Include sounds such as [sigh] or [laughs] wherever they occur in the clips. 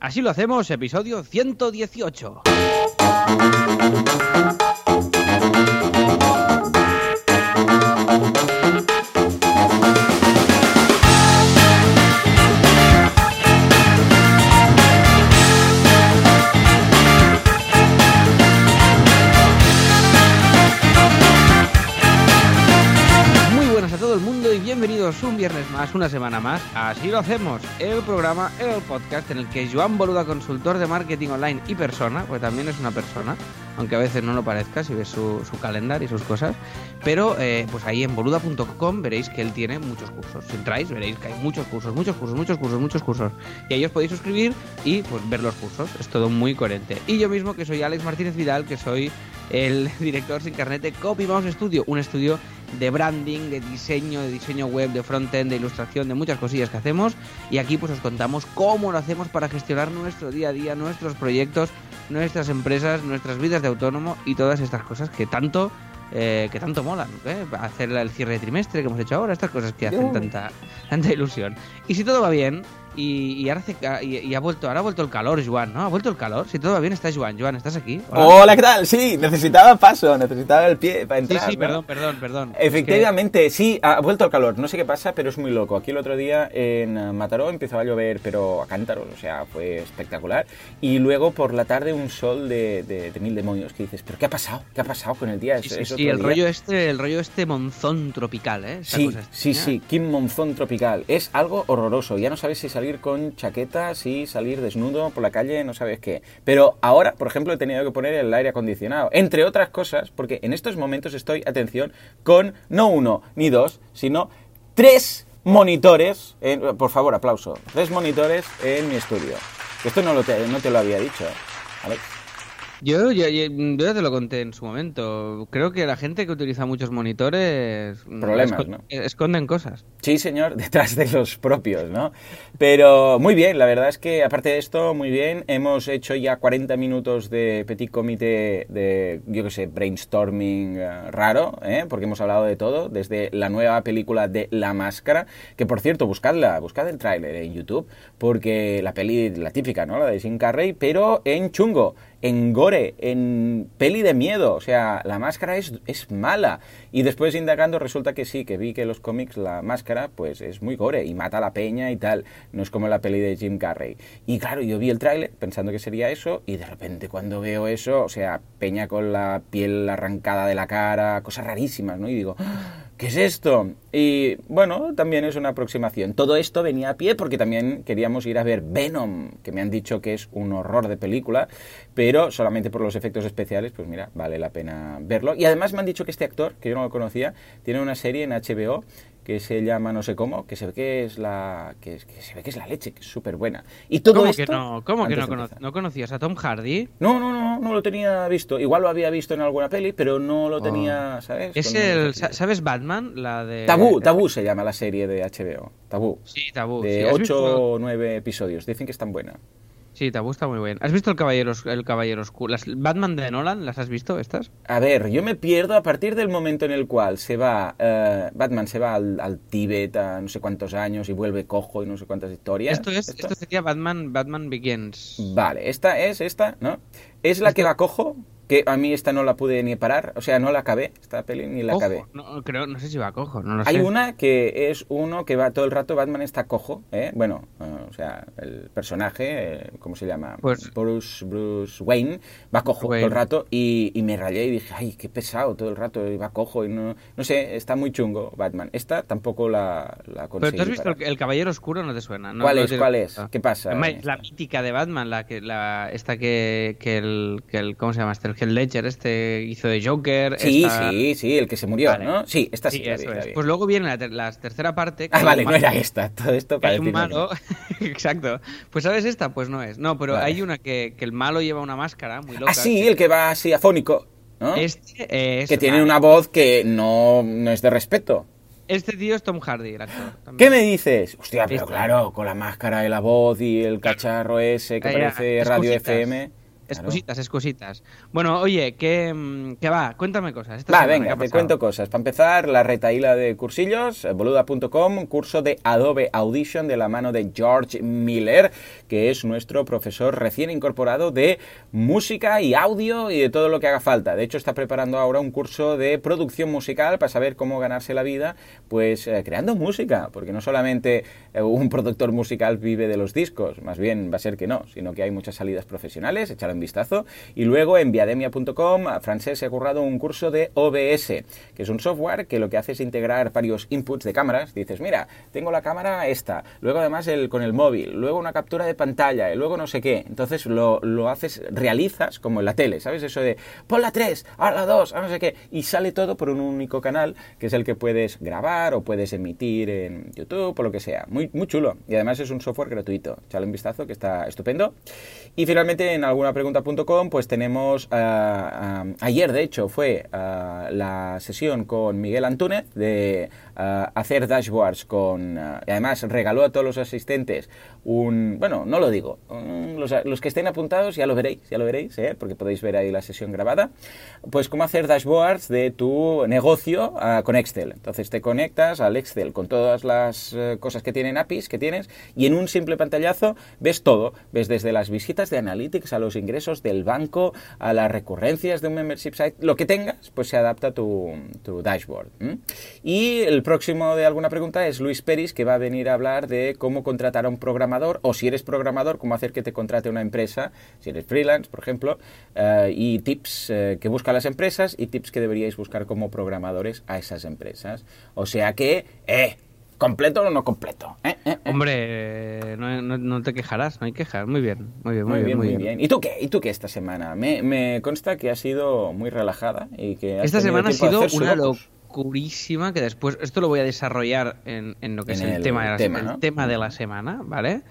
Así lo hacemos, episodio 118. Una semana más. Así lo hacemos, el programa, el podcast en el que Joan Boluda, consultor de marketing online y persona, pues también es una persona, aunque a veces no lo parezca si ves su, su calendario y sus cosas, pero eh, pues ahí en boluda.com veréis que él tiene muchos cursos. Si entráis veréis que hay muchos cursos, muchos cursos, muchos cursos, muchos cursos. Y ahí os podéis suscribir y pues ver los cursos. Es todo muy coherente. Y yo mismo que soy Alex Martínez Vidal, que soy el [laughs] director sin carnet de Copy Mouse Studio, un estudio de branding, de diseño, de diseño web, de frontend, de ilustración, de muchas cosillas que hacemos. Y aquí pues os contamos cómo lo hacemos para gestionar nuestro día a día, nuestros proyectos, nuestras empresas, nuestras vidas de autónomo y todas estas cosas que tanto eh, que tanto molan, ¿eh? hacer el cierre de trimestre que hemos hecho ahora, estas cosas que hacen tanta, tanta ilusión. Y si todo va bien, y, y ahora, hace y, y ha vuelto, ahora ha vuelto el calor, Joan, ¿no? Ha vuelto el calor. Si todo va bien, está Joan. Joan, ¿estás aquí? Hola. Hola, ¿qué tal? Sí, necesitaba paso, necesitaba el pie para sí, entrar. sí, ¿no? perdón, perdón, perdón. Es Efectivamente, sí, ha vuelto el calor. No sé qué pasa, pero es muy loco. Aquí el otro día en Mataró empezó a llover, pero a cántaros, o sea, fue espectacular. Y luego por la tarde un sol de, de- de mil demonios que dices, ¿pero qué ha pasado? ¿Qué ha pasado con el día? que- ¿Es- sí, es sí, otro sí, el día? rollo este, el rollo este monzón tropical, ¿eh? Esa Sí, cosa sí, sí, Kim Monzón tropical. Es algo horroroso. Ya no sabes si salir con chaqueta, si salir desnudo por la calle, no sabes qué. Pero ahora, por ejemplo, he tenido que poner el aire acondicionado. Entre otras cosas, porque en estos momentos estoy, atención, con no uno ni dos, sino tres monitores. en- por favor, aplauso. Tres monitores en mi estudio. Esto no, lo te, no te lo había dicho. Yo, yo, yo- yo ya te lo conté en su momento. Creo que la gente que utiliza muchos monitores mm, Problemas, esco- ¿no? esconden cosas. Sí, señor, [laughs] detrás de los propios, ¿no? Pero muy bien, la verdad es que aparte de esto, muy bien. Hemos hecho ya 40 minutos de petit comité de, yo qué sé, brainstorming eh, raro, ¿eh? Porque hemos hablado de todo, desde la nueva película de La Máscara, que por cierto, buscadla, buscad el tráiler en YouTube, porque la peli, la típica, ¿no? La de Jim Carrey, pero en chungo, en gore, en peli de miedo, o sea, la máscara es, es mala. Y después indagando resulta que sí, que vi que en los cómics la máscara pues es muy gore y mata a la peña y tal, no es como la peli de Jim Carrey. Y claro, yo vi el tráiler pensando que sería eso y de repente cuando veo eso, o sea, peña con la piel arrancada de la cara, cosas rarísimas, ¿no? Y digo, "Ah, ¿qué es esto? Y bueno, también es una aproximación. Todo esto venía a pie porque también queríamos ir a ver Venom, que me han dicho que es un horror de película, pero solamente por los efectos especiales, pues mira, vale la pena verlo. Y además me han dicho que este actor, que yo no lo conocía, tiene una serie en HBO que se llama no sé cómo, que se ve que es la que, es- que se ve que es la leche, que es súper buena. Y todo ¿Cómo esto que no, cómo que no, cono- no conocías a Tom Hardy? No, no, no, no lo tenía visto. Igual lo había visto en alguna peli, pero no lo tenía, ¿sabes? Oh. Es el, ¿sabes Batman? La de... Tabú, Tabú se llama la serie de HBO. Tabú. Sí, Tabú. sí. De ¿Has 8 visto- o 9 episodios. Dicen que es tan buena. Sí, Tabú está muy bien. ¿Has visto el Caballero, el Caballero Oscuro? Las Batman de Nolan, ¿las has visto estas? A ver, yo me pierdo a partir del momento en el cual se va, eh, Batman se va al, al Tíbet a no sé cuántos años y vuelve cojo y no sé cuántas historias. Esto es, esto sería Batman, Batman Begins. Vale, esta es esta, ¿no? Es la que va cojo, que a mí esta no la pude ni parar, o sea, no la acabé, esta peli ni la Ojo, acabé. no, creo, no sé si va a cojo, no lo Hay sé. una que es uno que va todo el rato, Batman está cojo, ¿eh? Bueno, eh, o sea, el personaje, eh, ¿cómo se llama? Pues- Bruce, Bruce Wayne, va cojo Wayne. todo el rato y, y me rayé y dije, ay, qué pesado todo el rato, y va cojo y no... No sé, está muy chungo Batman. Esta tampoco la, la Pero tú has visto el, el Caballero Oscuro, no te suena. No, ¿Cuál es? ¿Cuál es? ¿Qué pasa? La, mítica de Batman, la que la esta que, que el que el ¿cómo se llama este? El Heath Ledger este hizo de Joker. Sí, esta- sí, sí, el que se murió, Vale. ¿no? Sí, esta sí, Sí, la vi, la es. vi. Pues luego viene la, ter- la tercera parte. que Ah, vale, no era esta, todo esto para hay un malo, [laughs] exacto. Pues sabes esta, pues no es. No, pero Vale. hay una que, que el malo lleva una máscara muy loca. Ah, sí, el que va así afónico, ¿no? Este es que tiene una voz que no, no es de respeto. Este tío es Tom Hardy, el actor. también. ¿Qué me dices? Hostia, pero Este. claro, con la máscara y la voz y el cacharro ese que Ah, ya, parece es radio cositas. FM. Excositas, excositas. Bueno, oye, ¿qué, mm, qué va? Cuéntame cosas. Esta Va, semana, ¿qué venga, te cuento cosas. Para empezar, la retaíla de cursillos, eh, boluda.com, curso de Adobe Audition de la mano de George Miller, que es nuestro profesor recién incorporado de música y audio y de todo lo que haga falta. De hecho, está preparando ahora un curso de producción musical para saber cómo ganarse la vida, pues eh, creando música, porque no solamente eh, un productor musical vive de los discos, más bien va a ser que no, sino que hay muchas salidas profesionales, vistazo. Y luego en viademia.com, Francés se ha currado un curso de OBS, que es un software que lo que hace es integrar varios inputs de cámaras. Dices, mira, tengo la cámara esta, luego además el, con el móvil, luego una captura de pantalla, y luego no sé qué. Entonces lo, lo haces, realizas como en la tele, ¿sabes? Eso de, pon la 3, a la 2, a no sé qué, y sale todo por un único canal, que es el que puedes grabar o puedes emitir en YouTube o lo que sea. Muy, muy chulo. Y además es un software gratuito. Echale un vistazo que está estupendo. Y finalmente en algunapregunta.com pues tenemos, ah, ayer de hecho fue ah, la sesión con Miguel Antúnez de ah, hacer dashboards con... y además regaló a todos los asistentes un... Bueno, no lo digo. los, los que estén apuntados ya lo veréis, ya lo veréis, ¿eh? porque podéis ver ahí la sesión grabada. Pues cómo hacer dashboards de tu negocio con Excel. Entonces te conectas al Excel con todas las cosas que tienen APIs que tienes y en un simple pantallazo ves todo. Ves desde las visitas de Analytics a los ingresos del banco, a las recurrencias de un membership site, lo que tengas, pues se adapta tu, tu dashboard. Y el próximo de alguna pregunta es Luis Peris, que va a venir a hablar de cómo contratar a un programador, o si eres programador, cómo hacer que te contrate una empresa, si eres freelance, por ejemplo, eh, y tips eh, que buscan las empresas y tips que deberíais buscar como programadores a esas empresas. O sea que, eh, ¿completo o no completo? ¿Eh? ¿Eh? ¿Eh? Hombre, eh, no, no- no te quejarás, no hay quejas. Muy bien, muy bien, Muy bien, muy bien. ¿Y tú qué? ¿Y tú qué esta semana? Me, me consta que ha sido muy relajada y que Esta semana ha sido una locurísima que después, esto lo voy a desarrollar en, en lo que es el, el tema, de la, tema, el ¿no? tema de la semana, ¿vale?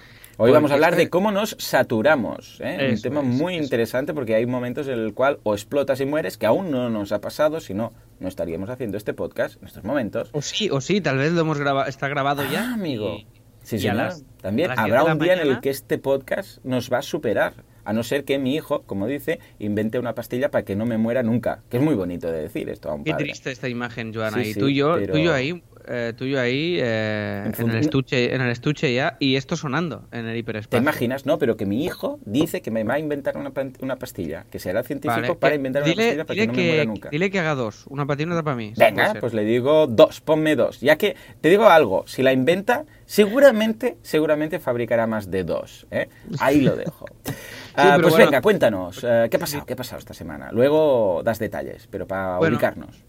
Hoy vamos a hablar de cómo nos saturamos. ¿eh? Un tema es, muy eso. interesante porque hay momentos en el cual o explotas y mueres, que aún no nos ha pasado, si no, no estaríamos haciendo este podcast en estos momentos. O sí, o sí, tal vez lo hemos grabado, está grabado ya. Ah, amigo. y- Sí, y las- También habrá un día en el que este podcast nos va a superar. A no ser que mi hijo, como dice, invente una pastilla para que no me muera nunca. Que es muy bonito de decir esto a un Qué triste esta imagen, Joana. Sí, y sí, tú y yo, pero- tú y yo ahí, eh, tú y yo ahí eh, En el estuche, en el estuche ya, y esto sonando en el ¿Te hiperespacio. imaginas? No, pero que mi hijo dice que me va a inventar una, una pastilla, que será científico Vale, para inventar dile, una pastilla para que no me muera nunca. Dile que haga dos, una para ti y otra para mí. Venga, pues le digo dos, ponme dos. Ya que te digo algo, si la inventa, seguramente, seguramente fabricará más de dos. ¿eh? Ahí lo dejo. [laughs] Ah, pues bueno. venga, cuéntanos, eh, ¿qué ha pasado? ¿Qué ha pasado esta semana? Luego das detalles, pero para Bueno. ubicarnos.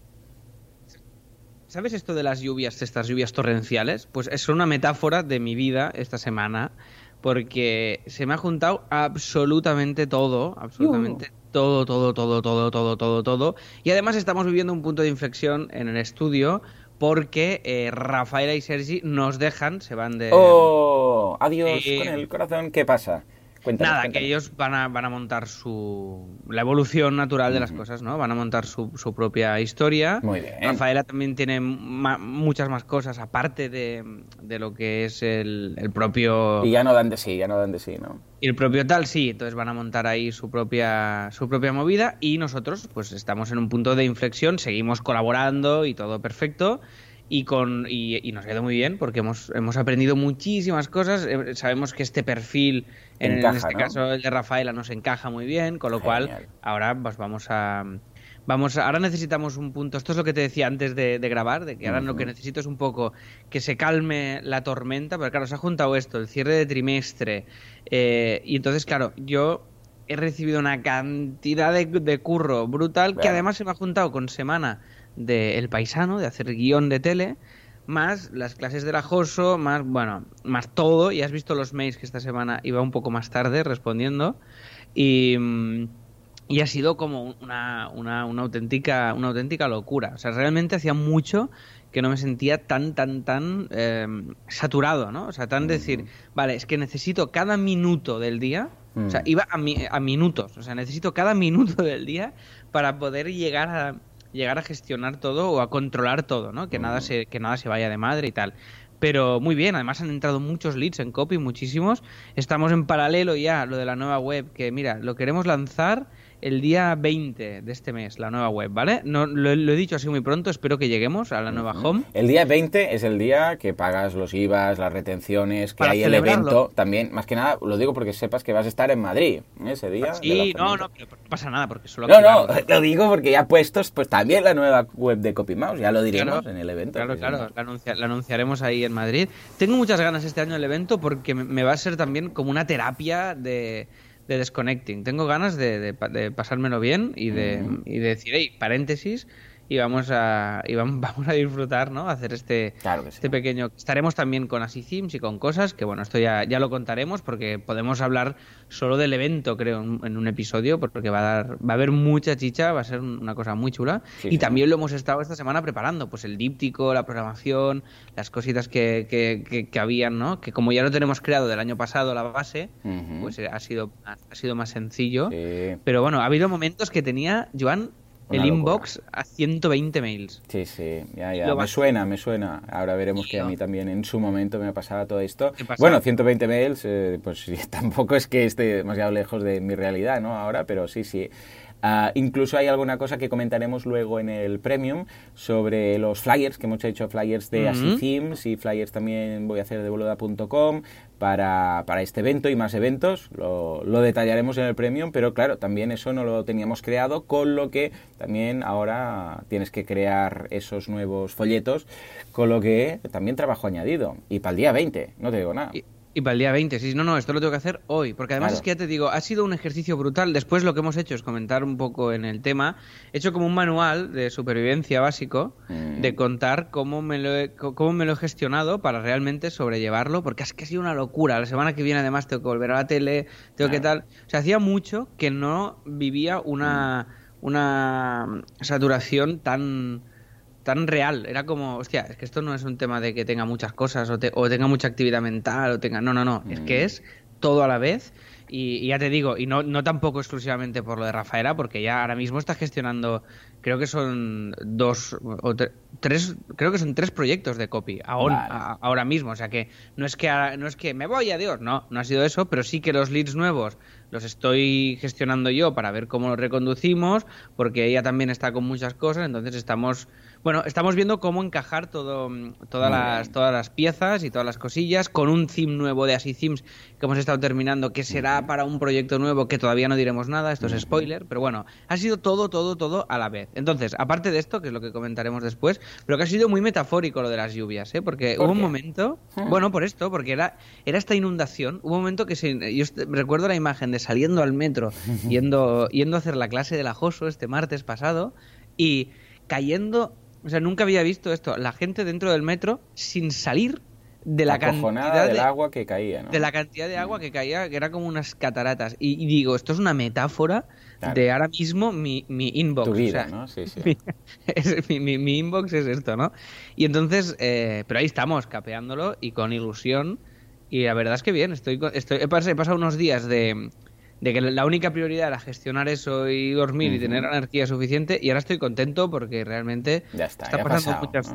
¿Sabes esto de las lluvias, estas lluvias torrenciales? Pues es una metáfora de mi vida esta semana, porque se me ha juntado absolutamente todo, absolutamente todo, todo, todo, todo, todo, todo, todo. Y además estamos viviendo un punto de inflexión en el estudio, porque eh, Rafaela y Sergi nos dejan, se van de... ¡Oh! Adiós eh, con el corazón. ¿Qué pasa? Cuéntanos, Nada, cuéntanos. que ellos van a, van a montar su. la evolución natural de las cosas, ¿no? Van a montar su, su propia historia. Muy bien. Rafaela también tiene ma- muchas más cosas, aparte de, de lo que es el, el propio. Y ya no dan de sí, ya no dan de sí, ¿no? y el propio tal, sí. Entonces van a montar ahí su propia, su propia movida. Y nosotros, pues estamos en un punto de inflexión, seguimos colaborando y todo perfecto. Y, con, y, y nos ha ido muy bien porque hemos, hemos aprendido muchísimas cosas. Eh, Sabemos que este perfil, en, este ¿no? caso el de Rafaela, nos encaja muy bien, con lo cual ahora pues vamos a... Vamos, ahora necesitamos un punto. Esto es lo que te decía antes de, de grabar, de que ahora lo que necesito es un poco que se calme la tormenta, porque claro, se ha juntado esto, el cierre de trimestre, eh, y entonces, claro, yo he recibido una cantidad de, de curro brutal que además se me ha juntado con semana de El Paisano, de hacer guion de tele, más las clases de la Joso, más, bueno, más todo. Y has visto los mails que esta semana iba un poco más tarde respondiendo. Y, mm, y ha sido como una, una, una auténtica, una auténtica locura. O sea, realmente hacía mucho que no me sentía tan, tan, tan eh, saturado, ¿no? O sea, tan decir, vale, es que necesito cada minuto del día, o sea, Mm. iba a, mi- a minutos, o sea, necesito cada [laughs] minuto del día para poder llegar a llegar a gestionar todo o a controlar todo, ¿no? Que nada Mm. se que nada se vaya de madre y tal. Pero muy bien, además han entrado muchos leads en copy, muchísimos. Estamos en paralelo ya, lo de la nueva web, que mira, lo queremos lanzar el día 20 de este mes, la nueva web, ¿vale? No, lo, he dicho así muy pronto, espero que lleguemos a la nueva home. El día 20 es el día que pagas los IVAs, las retenciones, que hay el evento también. Más que nada, lo digo porque sepas que vas a estar en Madrid ese día. Sí, no, no, no pasa nada porque solo... No, no, [laughs] lo digo porque ya puestos pues también la nueva web de CopyMouse, ya lo diremos en el evento. Claro, claro, la, anunciaremos ahí en Madrid. Tengo muchas ganas este año del evento porque me va a ser también como una terapia de de desconnecting. Tengo ganas de, de, pasármelo bien y de, y de decir, hey, paréntesis, y vamos a, y [laughs] vamos, a disfrutar, ¿no? Hacer este, este pequeño... Estaremos también con Así y con cosas que, bueno, esto ya, ya lo contaremos porque podemos hablar solo del evento, creo, en, un episodio, porque va a, dar, va a haber mucha chicha, va a ser una cosa muy chula. y también lo hemos estado esta semana preparando, pues el díptico, la programación, las cositas que, que, que, habían, ¿no? Que como ya lo tenemos creado del año pasado, la base, pues ha sido, ha sido más sencillo. Pero bueno, ha habido momentos que tenía, Joan, el inbox a 120 mails. Sí, sí, ya, ya. Me suena, me suena. Ahora veremos que a mí también en su momento me ha pasado todo esto. Bueno, 120 mails, eh, pues [laughs] tampoco es que esté demasiado lejos de mi realidad, ¿no? Ahora, pero sí, sí. Ah, incluso hay alguna cosa que comentaremos luego en el Premium sobre los flyers, que hemos hecho flyers de Themes y flyers también voy a hacer de boluda.com para, para, este evento y más eventos. Lo, lo, detallaremos en el Premium, pero claro, también eso no lo teníamos creado, con lo que también ahora tienes que crear esos nuevos folletos, con lo que también trabajo añadido. Y para el día 20, no te digo nada. Y para el día 20, sí, no, no, esto lo tengo que hacer hoy, porque además es que ya te digo, ha sido un ejercicio brutal. Después lo que hemos hecho es comentar un poco en el tema. He hecho como un manual de supervivencia básico, de mm. contar cómo me, lo he, cómo me lo he gestionado para realmente sobrellevarlo, porque es que ha sido una locura. La semana que viene además tengo que volver a la tele, tengo que tal... O sea, hacía mucho que no vivía una, mm. una saturación tan tan real. Era como, hostia, es que esto no es un tema de que tenga muchas cosas o, o tenga mucha actividad mental o tenga... No, no, no. Es que mm. es todo a la vez. Y, ya te digo, y no, no tampoco exclusivamente por lo de Rafaela, porque ya ahora mismo está gestionando, creo que son dos o tres, creo que son tres proyectos de copy ahora, ahora mismo. O sea que no es que no es que me voy, adiós, no, no ha sido eso, pero sí que los leads nuevos los estoy gestionando yo para ver cómo los reconducimos, porque ella también está con muchas cosas, entonces estamos bueno, estamos viendo cómo encajar todo, todas, las, todas las piezas y todas las cosillas con un theme nuevo de Así Themes que hemos estado terminando, que será para un proyecto nuevo que todavía no diremos nada, esto es spoiler, pero bueno, ha sido todo, todo, todo a la vez. Entonces, aparte de esto, que es lo que comentaremos después, pero que ha sido muy metafórico lo de las lluvias, ¿eh? porque hubo un momento, ah. bueno, por esto, porque era, era esta inundación, hubo un momento que se, yo recuerdo la imagen de saliendo al metro, [laughs] yendo, yendo a hacer la clase del ajoso este martes pasado, y cayendo o sea, nunca había visto esto. La gente dentro del metro sin salir de la cantidad del agua que caía, ¿no? De la cantidad de agua que caía, que era como unas cataratas. Y, digo, esto es una metáfora de ahora mismo mi, mi inbox. Tu vida, ¿no? Sí, sí. [laughs] Mi, mi, inbox es esto, ¿no? Y entonces, eh, pero ahí estamos, capeándolo y con ilusión. Y la verdad es que bien, estoy, estoy he pasado unos días de de que la única prioridad era gestionar eso y dormir y tener energía suficiente y ahora estoy contento porque realmente ya está, pasando muchas...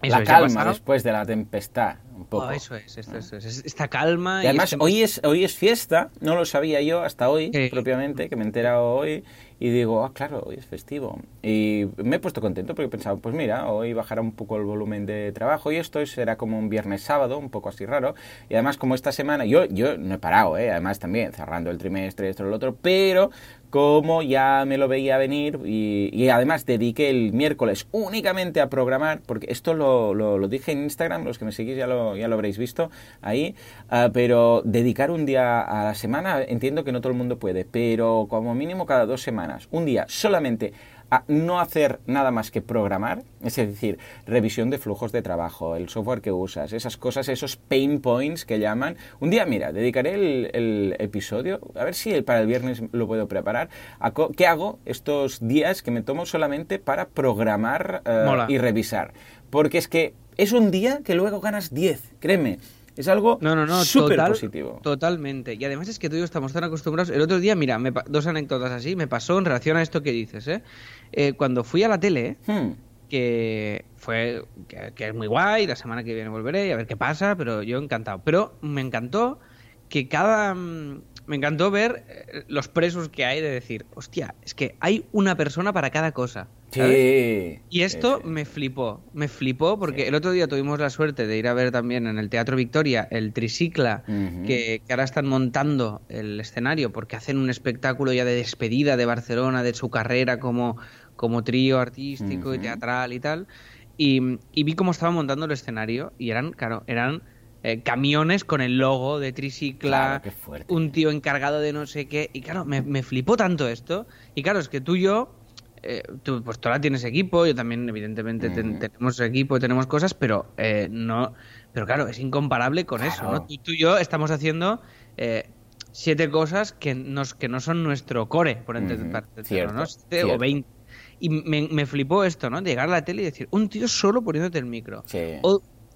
la calma después de la tempestad, un poco. Oh, eso es, esto, es, esta calma. Y, además, este hoy, es, hoy es fiesta, no lo sabía yo hasta hoy, propiamente, que me he enterado hoy, y digo, ah, claro, hoy es festivo. Y me he puesto contento porque he pensado, pues mira, hoy bajará un poco el volumen de trabajo y esto será como un viernes sábado, un poco así raro. Y además, como esta semana, yo, yo no he parado, ¿eh? además también cerrando el trimestre, esto, lo otro, pero como ya me lo veía venir y, además dediqué el miércoles únicamente a programar, porque esto lo, lo, dije en Instagram, los que me seguís ya lo, ya lo habréis visto ahí, ah, pero dedicar un día a la semana, entiendo que no todo el mundo puede, pero como mínimo cada dos semanas, un día solamente a no hacer nada más que programar, es decir, revisión de flujos de trabajo, el software que usas, esas cosas, esos pain points que llaman. Un día, mira, dedicaré el, episodio, a ver si para el viernes lo puedo preparar. ¿Qué hago estos días que me tomo solamente para programar eh, y revisar? Porque es que es un día que luego ganas 10, créeme. Es algo no, no, no, súper positivo. Totalmente. Y además es que tú y yo estamos tan acostumbrados. El otro día, mira, dos anécdotas así, me pasó en relación a esto que dices, ¿eh? eh cuando fui a la tele, hmm. que fue que, es muy guay, la semana que viene volveré y a ver qué pasa, pero yo encantado. Pero me encantó que cada... Mm, me encantó ver eh, los presos que hay de decir, hostia, es que hay una persona para cada cosa. Sí. Y esto me flipó, me flipó porque el otro día tuvimos la suerte de ir a ver también en el Teatro Victoria el Tricicla, que, ahora están montando el escenario porque hacen un espectáculo ya de despedida de Barcelona, de su carrera como, como trío artístico y teatral y tal. Y, y, vi cómo estaban montando el escenario y eran, claro, eran eh, camiones con el logo de Tricicla, un tío encargado de no sé qué. Y claro, me, me flipó tanto esto. Y claro, es que tú y yo eh, tú, pues tú ahora tienes equipo, yo también evidentemente tenemos equipo, tenemos cosas, pero eh, no, pero claro, es incomparable con eso, ¿no? Tú, y yo estamos haciendo eh, siete cosas que, nos, que no son nuestro core, por entender, ¿no? o veinte. Y me, me, flipó esto, ¿no? De llegar a la tele y decir, un tío solo poniéndote el micro. Sí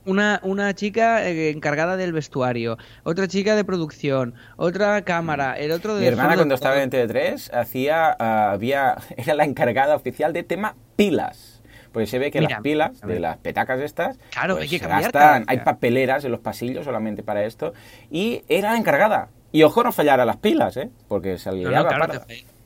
una, una chica eh, encargada del vestuario, otra chica de producción, otra cámara, el otro de... Mi hermana cuando estaba en TV3 hacía, ah, había, [laughs] era la encargada oficial de tema pilas. Pues se ve que las pilas de las petacas estas, claro, pues hay que gastan, hay papeleras en los pasillos solamente para esto, y era la encargada. Y ojo no fallara las pilas, ¿eh? Porque se no,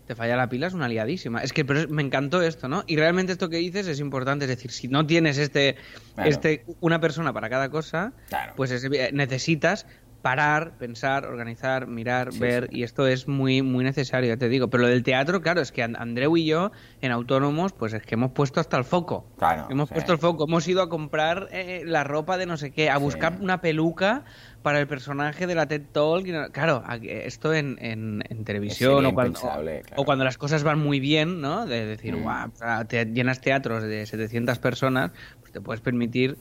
te falla la pila es una liadísima. Es que pero me encantó esto, ¿no? Y realmente esto que dices es importante, es decir, si no tienes este, este una persona para cada cosa, pues necesitas parar, pensar, organizar, mirar, ver, y esto es muy, muy necesario, ya te digo. Pero lo del teatro, claro, es que Andreu y yo, en Autónomos, pues es que hemos puesto hasta el foco. Claro, hemos puesto el foco, hemos ido a comprar eh, la ropa de no sé qué, a buscar una peluca para el personaje de la TED Talk. Claro, esto en, en, televisión o cuando, o cuando las cosas van muy bien, ¿no? De decir, mm. guau, te llenas teatros de 700 personas, pues te puedes permitir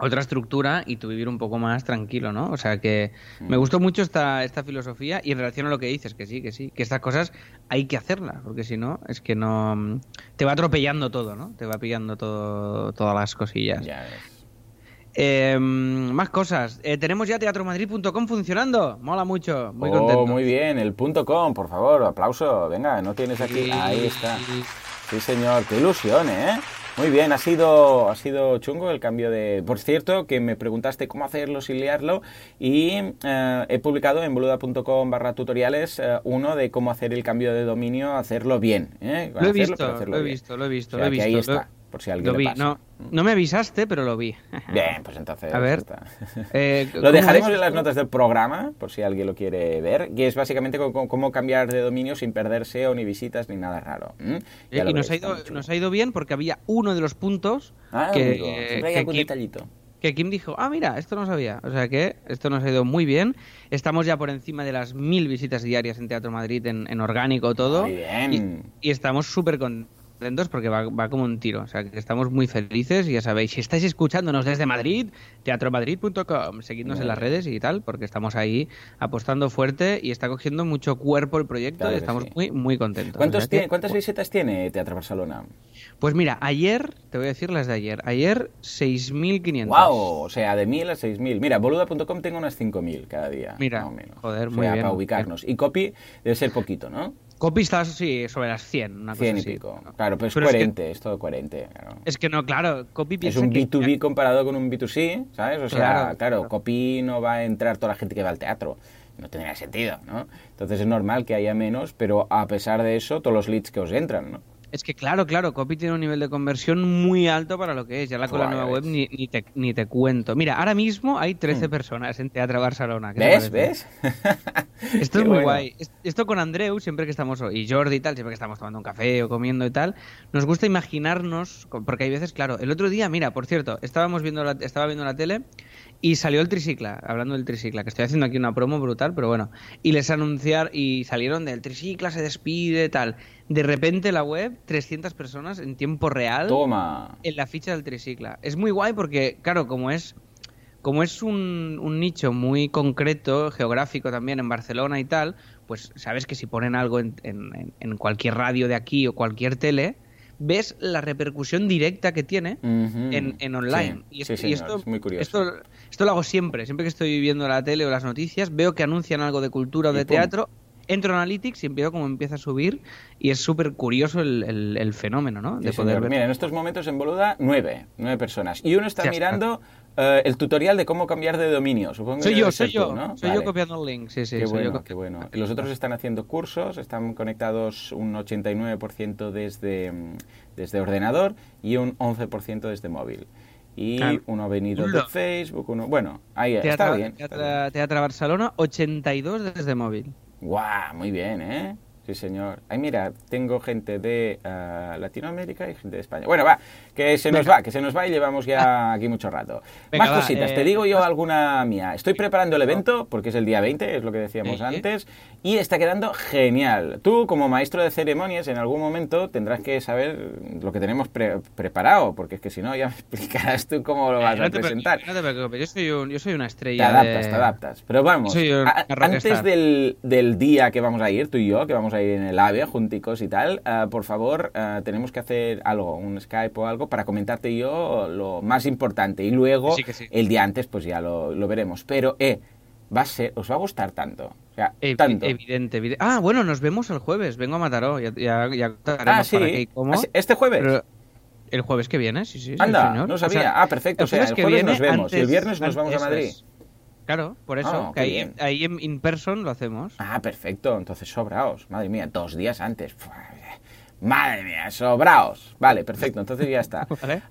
otra estructura y tú vivir un poco más tranquilo, ¿no? O sea que me mm. gustó mucho esta, esta filosofía y en relación a lo que dices, que sí, que sí, que estas cosas hay que hacerlas, porque si no, es que no... Te va atropellando todo, ¿no? Te va pillando todo, todas las cosillas. Ya eh, más cosas. Eh, tenemos ya teatromadrid.com funcionando. Mola mucho. Muy oh, contento. Muy bien. El punto .com, por favor. Aplauso. Venga, no tienes aquí. Ahí está. Sí, señor. Qué ilusión, ¿eh? Muy bien, ha sido, ha sido chungo el cambio de... Por cierto, que me preguntaste cómo hacerlo sin liarlo y eh, he publicado en boluda.com barra tutoriales eh, uno de cómo hacer el cambio de dominio, hacerlo bien. ¿eh? Lo he, visto, lo he visto, lo he visto, lo he visto, ahí está por si alguien lo vi. No, no me avisaste, pero lo vi. [laughs] Bien, pues entonces. A ver. [laughs] Eh, lo dejaremos en las notas del programa, por si alguien lo quiere ver, que es básicamente cómo, cambiar de dominio sin perderse o ni visitas ni nada raro. y nos ha, ido, nos ha ido bien porque había uno de los puntos ah, que, que, Kim, detallito. que Kim dijo, ah, mira, esto no sabía. O sea que esto nos ha ido muy bien. Estamos ya por encima de las mil visitas diarias en Teatro Madrid en, orgánico todo. Muy bien. Y, y estamos súper contentos porque va, como un tiro. O sea, que estamos muy felices y ya sabéis, si estáis escuchándonos desde Madrid, teatromadrid.com, seguidnos en las redes y tal, porque estamos ahí apostando fuerte y está cogiendo mucho cuerpo el proyecto y estamos muy, muy contentos. ¿Cuántas visitas tiene Teatro Barcelona? Pues mira, ayer, te voy a decir las de ayer, ayer 6.500. ¡Wow! O sea, de 1.000 a 6.000. Mira, boluda.com tengo unas 5.000 cada día. Mira, más o menos. joder, muy bien. para ubicarnos. Y copy debe ser poquito, ¿no? Copy está, sí, sobre las 100, una 100 y pico. Claro, pero es coherente, es, todo coherente. Es que no, claro, Copy Es un B2B comparado con un B2C, ¿sabes? O sea, claro, Copy no va a entrar toda la gente que va al teatro. No tendría sentido, ¿no? Entonces es normal que haya menos, pero a pesar de eso, todos los leads que os entran, ¿no? Es que claro, claro, Copy tiene un nivel de conversión muy alto para lo que es. Ya la con la nueva web ni, ni, te, ni, te, cuento. Mira, ahora mismo hay 13 hmm. personas en Teatro Barcelona. ¿Ves? ¿Ves? [laughs] Esto es muy guay. Esto con Andreu, siempre que estamos, y Jordi y tal, siempre que estamos tomando un café o comiendo y tal, nos gusta imaginarnos, porque hay veces, claro, el otro día, mira, por cierto, estábamos viendo la, estaba viendo la tele y salió el tricicla, hablando del tricicla, que estoy haciendo aquí una promo brutal, pero bueno. Y les anunciar, y salieron del tricicla, se despide, tal. De repente la web, 300 personas en tiempo real. Toma. En la ficha del tricicla. Es muy guay porque, claro, como es como es un, un, nicho muy concreto, geográfico también en Barcelona y tal, pues sabes que si ponen algo en, en, en cualquier radio de aquí o cualquier tele, ves la repercusión directa que tiene en, en, online. y, esto, es muy curioso. Esto, esto, lo hago siempre, siempre que estoy viendo la tele o las noticias, veo que anuncian algo de cultura o de teatro entro en Analytics y empiezo como empieza a subir y es súper curioso el, el- el fenómeno, ¿no? De Sí, poder ver. Mira, en estos momentos en Boluda, nueve, nueve personas. Y uno está Ya está. mirando eh, el tutorial de cómo cambiar de dominio. Supongo Soy yo, soy yo, tú, ¿no? soy Vale. yo copiando el link, sí, sí, Qué yo bueno, qué bueno. Los otros están haciendo cursos, están conectados un 89% desde, mm, desde ordenador y un 11% desde móvil. Y Claro. uno ha venido de. Facebook, uno... Bueno, ahí está bien. está bien. Teatra- Teatra Barcelona, 82 desde móvil. Guau, muy bien, ¿eh? Sí, señor. Ay, mira, tengo gente de ah, Latinoamérica y gente de España. Bueno, va, que se nos Venga. va, que se nos va y llevamos ya aquí mucho rato. Venga, Más va, cositas, eh, te digo yo alguna mía. Estoy preparando el evento, porque es el día 20, es lo que decíamos antes, y está quedando genial. Tú, como maestro de ceremonias, en algún momento tendrás que saber lo que tenemos pre- preparado, porque es que si no, ya me [laughs] explicarás tú cómo lo vas Eh, a te presentar. preocupes, no te preocupes, yo soy, un- yo soy una Te estrella. adaptas, de- te adaptas. Pero vamos, a- antes del, del día que vamos a ir, tú y yo, que vamos a ir en el AVE junticos y tal, ah, por favor, ah, tenemos que hacer algo, un Skype o algo, para comentarte yo lo más importante. Y luego, sí, sí. el día antes, pues ya lo, lo veremos. Pero, eh, va a ser, os va a gustar tanto. O sea, Evi- tanto. Evidente, evidente. Ah, bueno, nos vemos el jueves. Vengo a Mataró. Ya, ya, ya Ah, sí. para qué y cómo. Ah, ¿Este jueves? Pero el jueves que viene, sí, sí. Anda, señor. no O sabía. sea, ah, perfecto. O sea, el que jueves viene nos vemos y el antes- viernes nos vamos a Madrid. es. Claro, por eso, Ah, que ahí, ahí en in person lo hacemos. Ah, perfecto. Entonces sobraos. Madre mía, dos días antes. Fua, Madre mía, sobraos. Vale, perfecto. [laughs] Entonces ya está. Vale.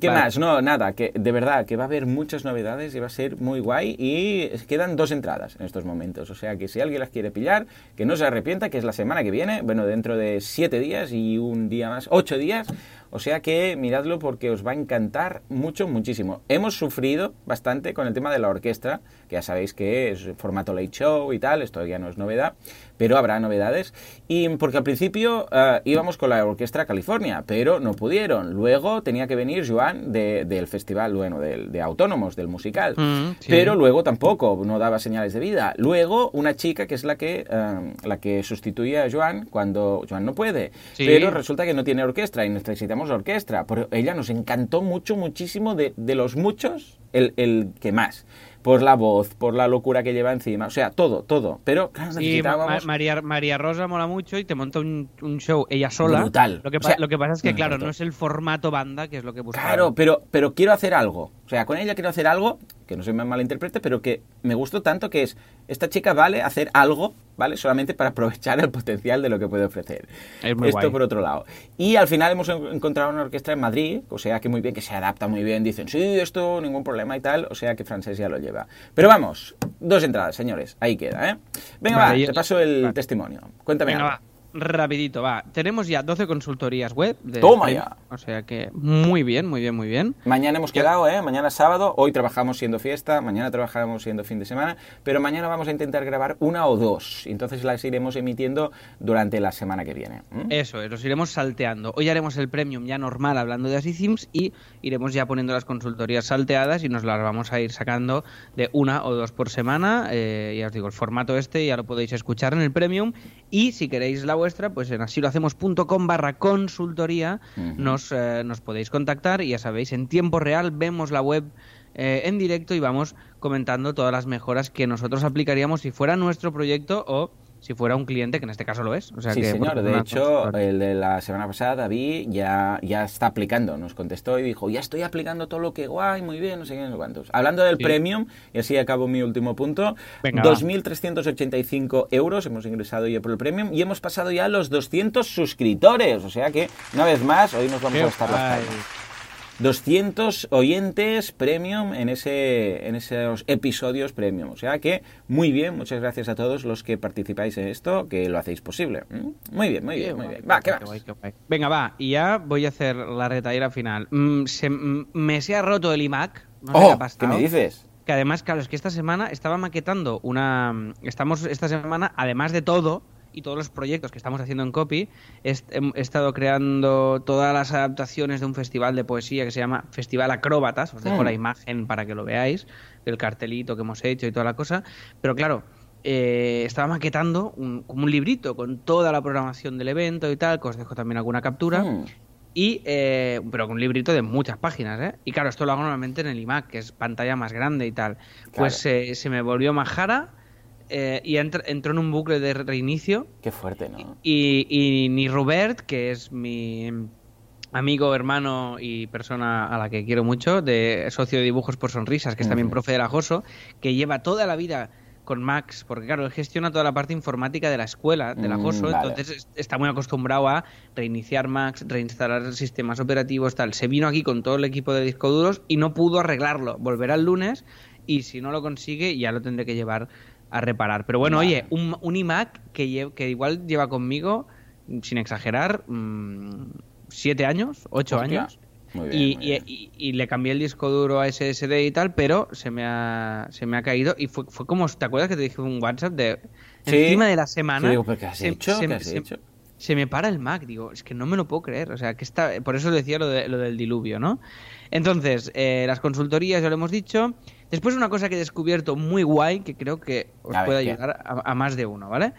¿Qué Vale. más? No, nada, que de verdad que va a haber muchas novedades y va a ser muy guay y quedan dos entradas en estos momentos. O sea que si alguien las quiere pillar, que no se arrepienta, que es la semana que viene, bueno, dentro de siete días y un día más, ocho días. O sea que miradlo porque os va a encantar mucho, muchísimo. Hemos sufrido bastante con el tema de la orquesta, que ya sabéis que es formato late show y tal, esto ya no es novedad, pero habrá novedades. Y porque al principio eh, íbamos con la orquesta California, pero no pudieron. Luego tenía que venir Joan de- del festival, bueno, del- de autónomos, del musical. Mm, sí. Pero luego tampoco, no daba señales de vida. Luego una chica que es la que, eh, la que sustituye a Joan cuando Joan no puede. Sí. Pero resulta que no tiene orquesta y necesitamos orquesta. Pero ella nos encantó mucho, muchísimo de, de los muchos, el, el que más. Por la voz, por la locura que lleva encima. O sea, todo, todo. Pero claro, Sí. María, María Rosa mola mucho y te monta un, un show ella sola. Brutal. Lo que, O pa- sea, lo que pasa es que, me claro, no es el formato banda, que es lo que buscamos. Claro, pero, pero quiero hacer algo. O sea, con ella quiero hacer algo, que no se me malinterprete, pero que me gustó tanto que es, esta chica vale hacer algo, ¿vale? Solamente para aprovechar el potencial de lo que puede ofrecer. Es muy Esto guay. por otro lado. Y al final hemos en- encontrado una orquesta en Madrid, o sea que muy bien, que se adapta muy bien. Dicen, sí, esto, ningún problema y tal. O sea que Francés ya lo lleva. Pero vamos, dos entradas, señores. Ahí queda, ¿eh? Venga, Vale, va, te paso el vale. testimonio. Cuéntame Venga, algo. va. Rapidito, va. Tenemos ya 12 consultorías web. de- Toma ya. O sea que muy bien, muy bien, muy bien. Mañana hemos quedado, ¿eh? Mañana es sábado, hoy trabajamos siendo fiesta, mañana trabajamos siendo fin de semana, pero mañana vamos a intentar grabar una o dos, entonces las iremos emitiendo durante la semana que viene. Eso es, los iremos salteando. Hoy haremos el premium ya normal hablando de Así y iremos ya poniendo las consultorías salteadas y nos las vamos a ir sacando de una o dos por semana. Eh, ya os digo, el formato este ya lo podéis escuchar en el premium y si queréis la vuestra, pues en asilohacemos.com barra consultoría Ujú. nos, eh, nos podéis contactar y ya sabéis, en tiempo real vemos la web eh, en directo y vamos comentando todas las mejoras que nosotros aplicaríamos si fuera nuestro proyecto o si fuera un cliente, que en este caso lo es. O sea sí, que señor. De hecho, el de la semana pasada, David, ya, ya está aplicando. Nos contestó y dijo, ya estoy aplicando todo lo que guay, muy bien, no sé qué, no sé cuántos. Hablando del Sí. premium, y así acabo mi último punto, Venga, va. 2.385 euros hemos ingresado ya por el premium y hemos pasado ya los 200 suscriptores. O sea que, una vez más, hoy nos vamos Qué a estar. 200 oyentes premium en, ese, en esos episodios premium. O sea que, muy bien, muchas gracias a todos los que participáis en esto, que lo hacéis posible. ¿Mm? Muy bien, muy bien, muy bien. Va, qué ¿qué más? qué. Venga, va, y ya voy a hacer la retaíra final. Mm, se- mm, me se ha roto el iMac. No sé qué Oh, ¿qué pasado. me dices? Que además, claro, es que esta semana estaba maquetando una. Estamos esta semana, además de todo y todos los proyectos que estamos haciendo en Copy, he, estado creando todas las adaptaciones de un festival de poesía que se llama Festival Acróbatas. Os dejo Mm. la imagen para que lo veáis, el cartelito que hemos hecho y toda la cosa. Pero claro. eh, estaba maquetando un, como un librito con toda la programación del evento y tal, que os dejo también alguna captura. Mm. Y, eh, pero con un librito de muchas páginas, ¿eh? Y claro, esto lo hago normalmente en el iMac, que es pantalla más grande y tal. Pues eh, se me volvió majara eh, y entr- entró en un bucle de reinicio. Qué fuerte, ¿no? Y, y ni Robert, que es mi amigo, hermano y persona a la que quiero mucho, de socio de dibujos por sonrisas, que es también profe de la JOSO, que lleva toda la vida con Max, porque claro, él gestiona toda la parte informática de la escuela, de la Mm, vale. entonces es- está muy acostumbrado a reiniciar Max, reinstalar sistemas operativos, tal. Se vino aquí con todo el equipo de disco duros y no pudo arreglarlo. Volverá el lunes y si no lo consigue ya lo tendré que llevar a reparar. Pero bueno, Vale. oye, un, un iMac que, lle- que igual lleva conmigo, sin exagerar, mm, siete años, ocho Hostia. años. Muy bien, Y, muy y- y- y le cambié el disco duro a SSD y tal, pero se me ha, se me ha caído y fue, fue como, ¿te acuerdas que te dije un WhatsApp de Sí. encima de la semana? Sí, digo, ¿pero qué has se- hecho? se- ¿Qué has se- hecho? se me para el Mac, digo, es que no me lo puedo creer, o sea, que está, por eso decía lo, de- lo del diluvio, ¿no? Entonces, eh, las consultorías ya lo hemos dicho. Después una cosa que he descubierto muy guay, que creo que os A puede ayudar a, a más de uno, ¿vale?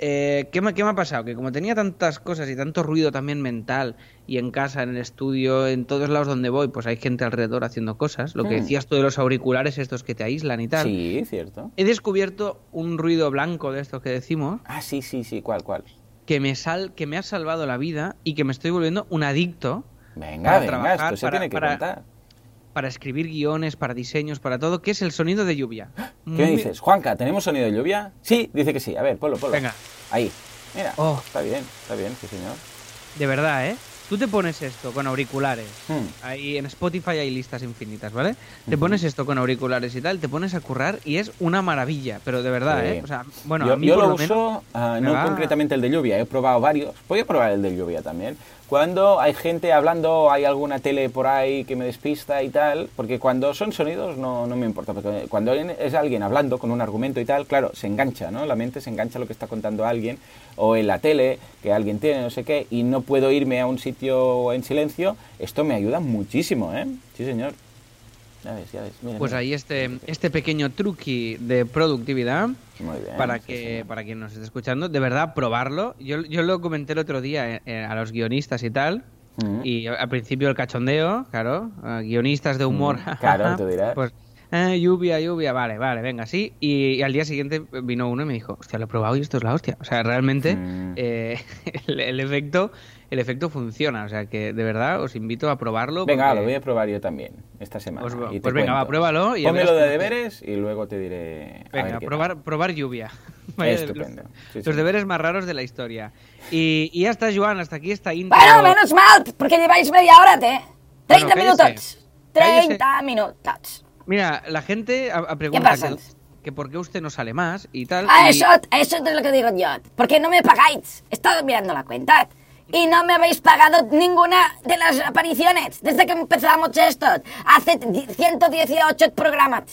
Eh, ¿qué, me, qué me ha pasado? Que como tenía tantas cosas y tanto ruido también mental, y en casa, en el estudio, en todos lados donde voy, pues hay gente alrededor haciendo cosas, lo que Hmm. decías tú de los auriculares estos que te aíslan y tal. Sí, cierto. He descubierto un ruido blanco de estos que decimos, Ah, sí, sí, sí, ¿cuál, cuál? que me, sal, que me ha salvado la vida y que me estoy volviendo un adicto Venga, Para venga, trabajar, esto se para- tiene que para- contar. para escribir guiones, para diseños, para todo, que es el sonido de lluvia. ¿Qué Muy- dices? Juanca, ¿tenemos sonido de lluvia? Sí, dice que sí. A ver, ponlo, ponlo. Venga. Ahí. Mira, Oh. está bien, está bien, sí, señor. De verdad, ¿eh? Tú te pones esto con auriculares. Hmm. Ahí en Spotify hay listas infinitas, ¿vale? Te pones esto con auriculares y tal, te pones a currar y es una maravilla, pero de verdad, Sí. ¿eh? O sea, bueno, yo a mí yo por lo lo menos uso, ah, no va- concretamente el de lluvia, he probado varios. Voy a probar el de lluvia también. Cuando hay gente hablando, hay alguna tele por ahí que me despista y tal, porque cuando son sonidos no, no me importa, porque cuando es alguien hablando con un argumento y tal, claro, se engancha, ¿no? La mente se engancha a lo que está contando alguien, o en la tele, que alguien tiene, no sé qué, y no puedo irme a un sitio en silencio, esto me ayuda muchísimo, ¿eh? Sí, señor. Ya ves, ya ves. Mira, Pues mira. ahí este, este pequeño truqui de productividad Muy bien. para que para quien nos esté escuchando, de verdad probarlo. Yo, yo lo comenté el otro día eh, eh, a los guionistas y tal. Mm. Y al principio el cachondeo, claro, guionistas de humor. Mm, [laughs] claro, tú dirás. Pues, eh, lluvia, lluvia, vale, vale, venga, sí. Y, y al día siguiente vino uno y me dijo, hostia, lo he probado y esto es la hostia. O sea, realmente Mm. eh, [laughs] el, el efecto el efecto funciona. O sea, que de verdad os invito a probarlo. Venga, porque- lo voy a probar yo también esta semana. Pues, y te pues venga, va, pruébalo y Pónmelo de deberes y luego te diré. a ver Venga, qué probar, tal. probar lluvia. [laughs] Vaya, Estupendo. Sí, Los, sí. los deberes más raros de la historia. Y, y ya está, Joan, hasta aquí esta intro. Bueno, menos mal, porque lleváis media hora, ¿eh? 30 Bueno, cállese. minutos. 30 minutos. Mira, la gente ha, ha preguntado pasa? que, que por qué usted no sale más y tal. A y- eso, a eso es lo que digo yo. Porque no me pagáis. He estado mirando la cuenta. Y no me habéis pagado ninguna de las apariciones desde que empezamos esto. Hace 118 programas.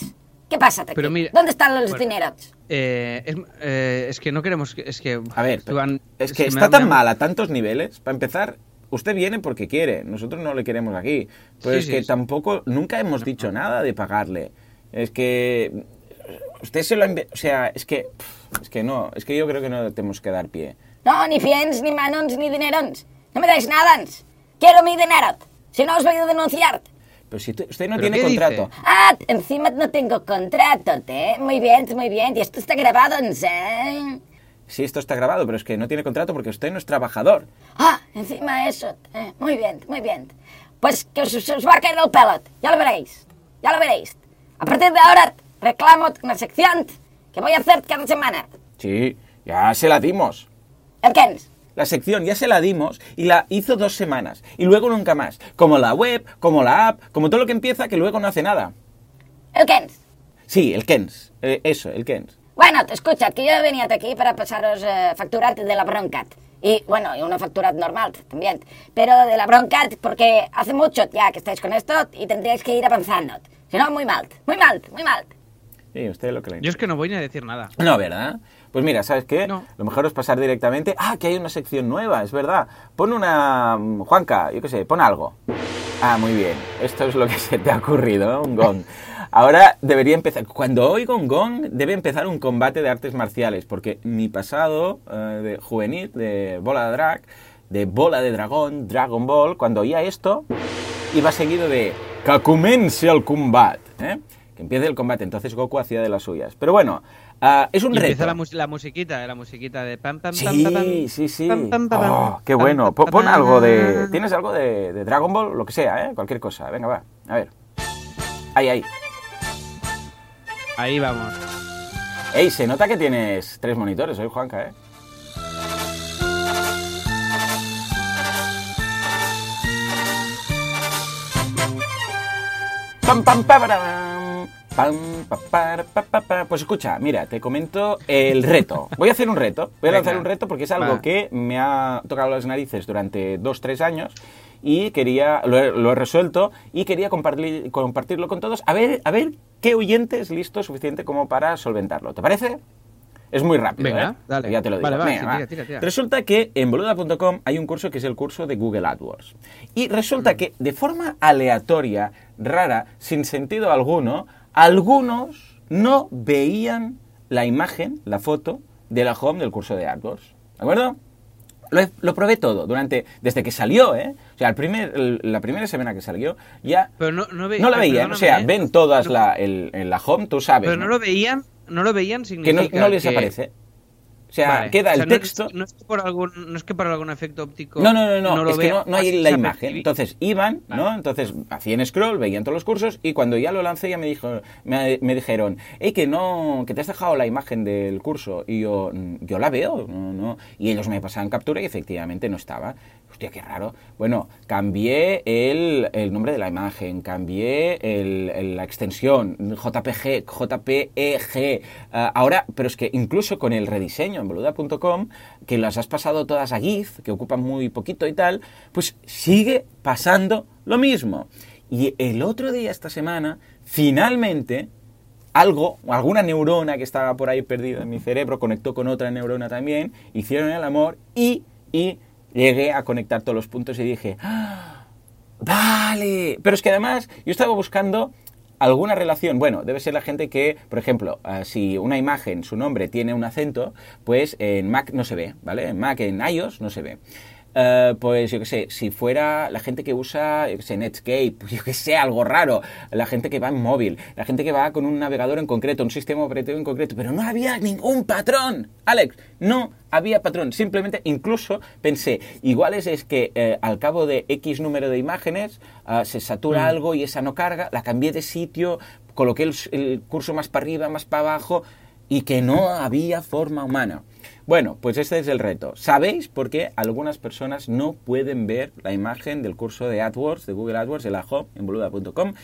¿Qué pasa? Pero mira- ¿Dónde están los bueno. dineros? Eh, es, eh, es que no queremos. que- Es que. A ver, es que me está da- tan me mal a tantos niveles. Para empezar, usted viene porque quiere. Nosotros no le queremos aquí. Pero Sí, es sí, que sí. tampoco, nunca hemos dicho nada de pagarle. Es que. Usted se lo ha O sea, es que. Es que no. Es que yo creo que no tenemos que dar pie. No, ni piens, ni manos, ni dinerons. No me dais nada. Quiero mi dinero. Si no, os voy a denunciar. Pero si usted usted no ¿Pero tiene contrato. dice? Ah, encima no tengo contrato, ¿eh? Muy bien, muy bien. Y esto está grabado, ¿eh? Sí, esto está grabado, pero es que no tiene contrato porque usted no es trabajador. Ah, encima eso. eh, Muy bien, muy bien. Pues que os, os va a caer el pelot. Ya lo veréis. Ya lo veréis. A partir de ahora reclamo una sección que voy a hacer cada semana. Sí, ya se la dimos. ¿El qué? La sección ya se la dimos y la hizo dos semanas y luego nunca más. Como la web, como la app, como todo lo que empieza que luego no hace nada. ¿El qué? Sí, el Kens. Eh, eso, el Kens. Bueno, te escucha, que yo venía aquí para pasaros eh, facturat de la Broncat. Y bueno, y una facturat normal también. Pero de la Broncat, porque hace mucho ya que estáis con esto y tendríais que ir avanzando. Si no, muy mal, muy mal, muy mal. Sí, usted lo que le Yo es que no voy ni a decir nada. No, ¿verdad? Pues mira, ¿sabes qué? No. Lo mejor es pasar directamente. Ah, que hay una sección nueva, es verdad. Pon una. mm, Juanca, yo qué sé, pon algo. Ah, muy bien. Esto es lo que se te ha ocurrido, ¿no? Un gong. Ahora debería empezar. Cuando oigo un gong, debe empezar un combate de artes marciales. Porque mi pasado eh, de juvenil, de bola de drag, de bola de dragón, Dragon Ball, cuando oía esto, iba seguido de. Que comience el combate, ¿eh? que empiece el combate. Entonces Goku hacía de las suyas. Pero bueno, Ah, es un Y reto. empieza la, mus- la musiquita, la musiquita de pam pam pam Sí, pam, pam, sí, sí. pam, pam, pam, Oh, qué pam, bueno. pam, Pon, pam, pon pam. algo de... ¿Tienes algo de, de Dragon Ball? Lo que sea, ¿eh? Cualquier cosa. Venga, va. A ver. Ahí, ahí. Ahí vamos. Ey, se nota que tienes tres monitores hoy, Juanca, ¿eh? Pam, pam, pa, param, pam, pa, pa, pa, pa. Pues escucha, mira, te comento el reto. Voy a hacer un reto. Voy a Venga. lanzar un reto porque es algo Va. que me ha tocado las narices durante dos, tres años y quería, lo he, lo he resuelto y quería compartir- compartirlo con todos. A ver, a ver qué oyente es listo suficiente como para solventarlo. ¿Te parece? Es muy rápido, Venga, ¿eh? dale. Ya te lo digo. Vale, va, Venga, sí, va. tira, tira, tira. Resulta que en boluda.com hay un curso que es el curso de Google AdWords. Y resulta Mm. que de forma aleatoria, rara, sin sentido alguno, algunos no veían la imagen, la foto de la home del curso de AdWords. ¿De acuerdo? Lo, lo probé todo durante desde que salió, ¿eh? O sea, el primer, el- la primera semana que salió ya Pero no, no, ve- no la eh, veían. O sea, eh. ven todas No, la, el- en la home, tú sabes. Pero no lo veían, no lo veían que significa no, no les que- aparece. O sea, Vale. queda O sea, el no texto. No, es que por algún, no es que por algún efecto óptico. No, no, no, no, es que no, hay así la imagen. Entonces iban, ¿no? Entonces hacían scroll, veían todos los cursos y cuando ya lo lancé ya me dijo, me, me dijeron, hey, que no, que te has dejado la imagen del curso y yo, "Mm, yo la veo, no, no. Y ellos me pasaban captura y efectivamente no estaba. Hostia, qué raro. Bueno, cambié el, el nombre de la imagen, cambié la extensión, JPG, JPEG. ah, ahora, pero es que incluso con el rediseño en boluda.com, que las has pasado todas a GIF, que ocupan muy poquito y tal, pues sigue pasando lo mismo. Y el otro día, esta semana, finalmente, algo, alguna neurona que estaba por ahí perdida en mi cerebro, conectó con otra neurona también, hicieron el amor y, y llegué a conectar todos los puntos y dije, "Ah, vale, pero es que además yo estaba buscando alguna relación, bueno, debe ser la gente que, por ejemplo, ah, si una imagen, su nombre tiene un acento, pues en Mac no se ve, ¿vale? En Mac, en iOS no se ve. Eh, pues yo qué sé, si fuera la gente que usa, yo qué sé, Netscape, [laughs] yo qué sé, algo raro, la gente que va en móvil, la gente que va con un navegador en concreto, un sistema operativo en concreto, pero no había ningún patrón, Alex, no había patrón, simplemente incluso pensé, igual es, que eh, al cabo de X número de imágenes ah, se satura algo y esa no carga, la cambié de sitio, coloqué el, el curso más para arriba, más para abajo y que no había forma humana. Bueno, pues este es el reto. ¿Sabéis por qué algunas personas no pueden ver la imagen del curso de AdWords, de Google AdWords, de la en boluda.com?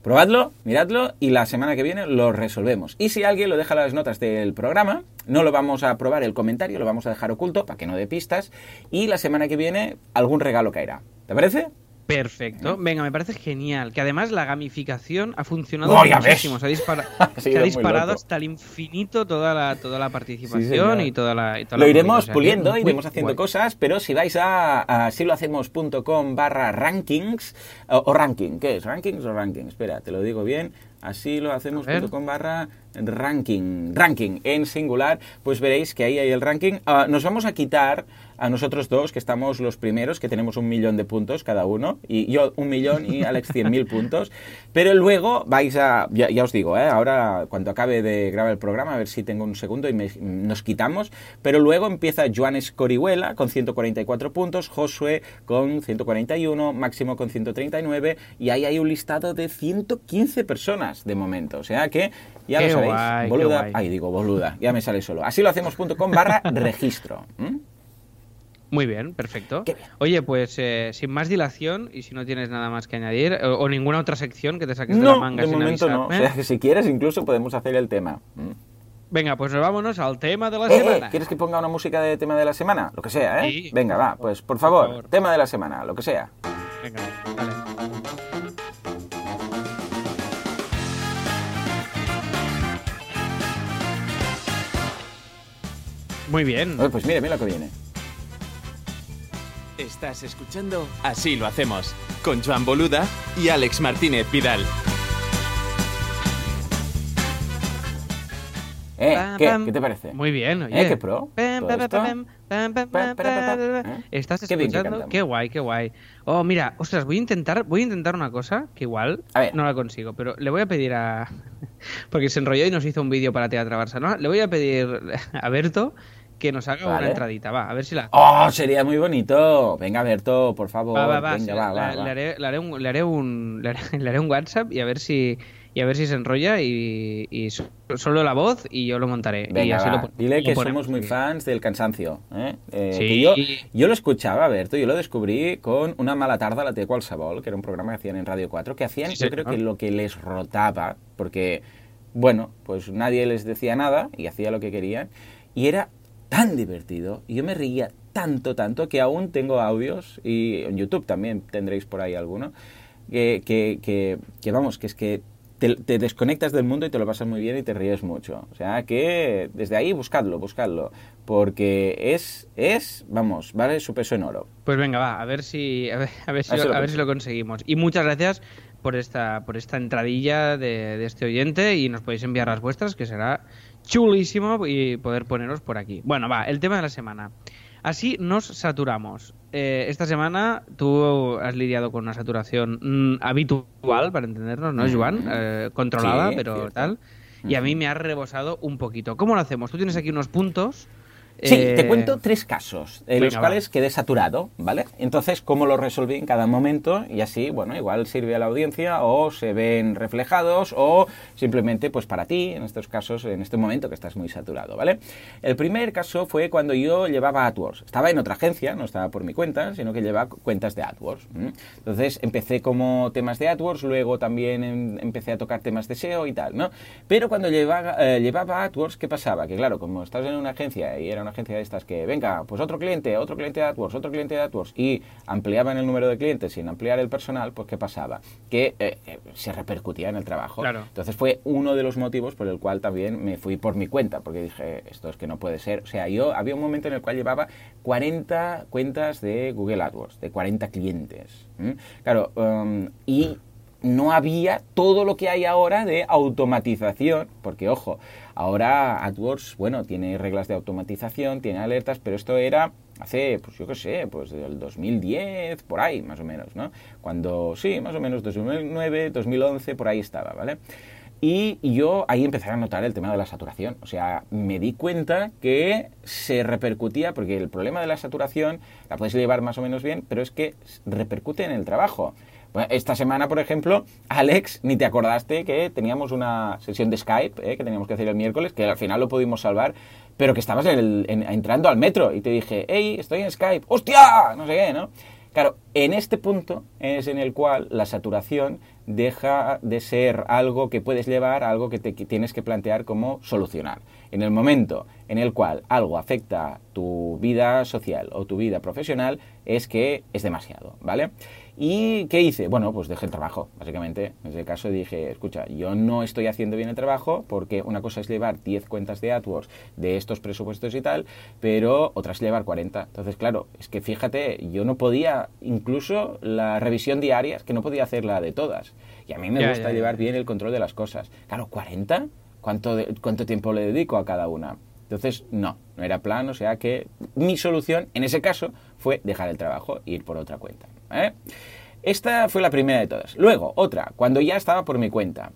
Probadlo, miradlo y la semana que viene lo resolvemos. Y si alguien lo deja en las notas del programa, no lo vamos a probar el comentario, lo vamos a dejar oculto para que no dé pistas. Y la semana que viene algún regalo caerá. ¿Te parece? Perfecto. Venga, me parece genial. Que además la gamificación ha funcionado Oh, muchísimo. Se ha, dispara- [laughs] se ha disparado hasta el infinito toda la, toda la participación y toda la. y toda Lo la iremos puliendo, muy iremos haciendo guay. cosas, pero si vais a, a silohacemos.com barra rankings, o, o ranking, ¿qué es? ¿Rankings o ranking? Espera, te lo digo bien. Asilohacemos.com barra ranking, ranking en singular, pues veréis que ahí hay el ranking. Ah, nos vamos a quitar a nosotros dos, que estamos los primeros, que tenemos un millón de puntos cada uno, y yo un millón y Alex cien mil puntos, pero luego vais a, ya, ya os digo, ¿eh? ahora cuando acabe de grabar el programa, a ver si tengo un segundo y me- nos quitamos, pero luego empieza Joan Escorihuela con 144 puntos, Josué con 141, Máximo con 139, y ahí hay un listado de 115 personas de momento, o sea que ya Qué lo sabéis, guay, boluda, ahí digo boluda, ya me sale solo, así lo hacemos.com barra registro. Muy bien, perfecto. Qué bien. Oye, pues eh, sin más dilación y si no tienes nada más que añadir, o, o ninguna otra sección que te saques de la manga de sin momento no. O avisarme. sea, que si quieres, incluso podemos hacer el tema. Mm. Venga, pues vámonos al tema de la Eh, eh, semana. ¿Quieres que ponga una música de tema de la semana? Lo que sea, ¿eh? Sí. Venga, va, pues por favor, favor. tema de la semana, lo que sea. Venga, dale. Muy bien. Oye, pues mira, mira lo que viene. Estás escuchando Así lo hacemos con Joan Boluda y Alex Martínez Vidal. Eh, ¿qué? ¿Qué te parece? Muy bien, oye. ¿Eh? ¿Qué pro? ¿Eh? ¿Estás escuchando? Qué guay, qué guay. Oh, mira, ostras, voy a intentar, voy a intentar una cosa que igual A ver. no la consigo, pero le voy a pedir a [laughs] porque se enrolló y nos hizo un vídeo para Teatro Barcelona. Le voy a pedir a Berto que nos haga una entradita, va, a ver si la ¡Oh, sería muy bonito! Venga, Berto, por favor. Va, va, va, Venga, sí, va, la- va, va. Le, haré, le haré un, le haré un, le haré- [laughs] le haré un WhatsApp y a ver si y a ver si se enrolla y, y so- solo la voz y yo lo montaré. y Venga, así va. lo pon- dile que somos muy fans del cansancio. ¿eh? Eh, Sí. que yo, yo lo escuchaba, Berto, yo lo descubrí con Una mala tarda la té qualsevol, que era un programa que hacían en Radio 4, que hacían, Sí, yo creo que lo que les rotaba, porque, bueno, pues nadie les decía nada y hacía lo que querían, y era tan divertido, y yo me reía tanto, tanto, que aún tengo audios, y en YouTube también tendréis por ahí alguno, que, que, que, que vamos, que es que te, te desconectas del mundo y te lo pasas muy bien y te ríes mucho. O sea que desde ahí buscadlo, buscadlo, porque es, es vamos, vale su peso en oro. Pues venga, va, a ver si a ver, a ver si, A ver si lo, lo a ver si lo conseguimos. Y muchas gracias por esta por esta entradilla de, de este oyente y nos podéis enviar las vuestras que será chulísimo y poder poneros por aquí. Bueno, va, el tema de la semana. Así nos saturamos. Eh, esta semana tú has lidiado con una saturación mm, habitual, para entendernos, ¿no, Joan? Eh, controlada, Sí, pero cierto. tal. Y a mí me ha rebosado un poquito. ¿Cómo lo hacemos? Tú tienes aquí unos puntos. Sí, eh, te cuento tres casos, en los venga, cuales quedé saturado, ¿vale? Entonces, cómo lo resolví en cada momento y así, bueno, igual sirve a la audiencia o se ven reflejados o simplemente, pues para ti, en estos casos, en este momento que estás muy saturado, ¿vale? El primer caso fue cuando yo llevaba AdWords. Estaba en otra agencia, no estaba por mi cuenta, sino que llevaba cuentas de AdWords. Entonces, empecé como temas de AdWords, luego también em- empecé a tocar temas de SEO y tal, ¿no? Pero cuando llevaba, eh, llevaba AdWords, ¿qué pasaba? Que claro, como estás en una agencia y era una agencia de estas que, venga, pues otro cliente, otro cliente de AdWords, otro cliente de AdWords, y ampliaban el número de clientes sin ampliar el personal, pues ¿qué pasaba? Que eh, eh, se repercutía en el trabajo. Claro. Entonces fue uno de los motivos por el cual también me fui por mi cuenta, porque dije, esto es que no puede ser. O sea, yo había un momento en el cual llevaba 40 cuentas de Google AdWords, de 40 clientes. Claro, um, y no había todo lo que hay ahora de automatización, porque ojo, ahora AdWords, bueno, tiene reglas de automatización, tiene alertas, pero esto era hace, pues yo qué sé, pues del 2010, por ahí, más o menos, ¿no? Cuando, sí, más o menos 2009, 2011, por ahí estaba, ¿vale? Y yo ahí empecé a notar el tema de la saturación. O sea, me di cuenta que se repercutía, porque el problema de la saturación la puedes llevar más o menos bien, pero es que repercute en el trabajo. Esta semana, por ejemplo, Alex, ni te acordaste que teníamos una sesión de Skype eh, que teníamos que hacer el miércoles, que al final lo pudimos salvar, pero que estabas en el- en- entrando al metro y te dije, hey, estoy en Skype, ¡hostia! No sé qué, ¿no? Claro, en este punto es en el cual la saturación deja de ser algo que puedes llevar a algo que te que tienes que plantear como solucionar. En el momento en el cual algo afecta tu vida social o tu vida profesional, es que es demasiado, ¿vale? ¿Y qué hice? Bueno, pues dejé el trabajo, básicamente. En ese caso dije, escucha, yo no estoy haciendo bien el trabajo porque una cosa es llevar 10 cuentas de AdWords de estos presupuestos y tal, pero otra es llevar 40. Entonces, claro, es que fíjate, yo no podía, incluso la revisión diaria, es que no podía hacerla de todas. Y a mí me Ya, gusta ya, ya. llevar bien el control de las cosas. Claro, 40, ¿cuánto, de- ¿cuánto tiempo le dedico a cada una? Entonces, no, no era plan, o sea que mi solución en ese caso fue dejar el trabajo e ir por otra cuenta. ¿Eh? Esta fue la primera de todas. Luego, otra, cuando ya estaba por mi cuenta.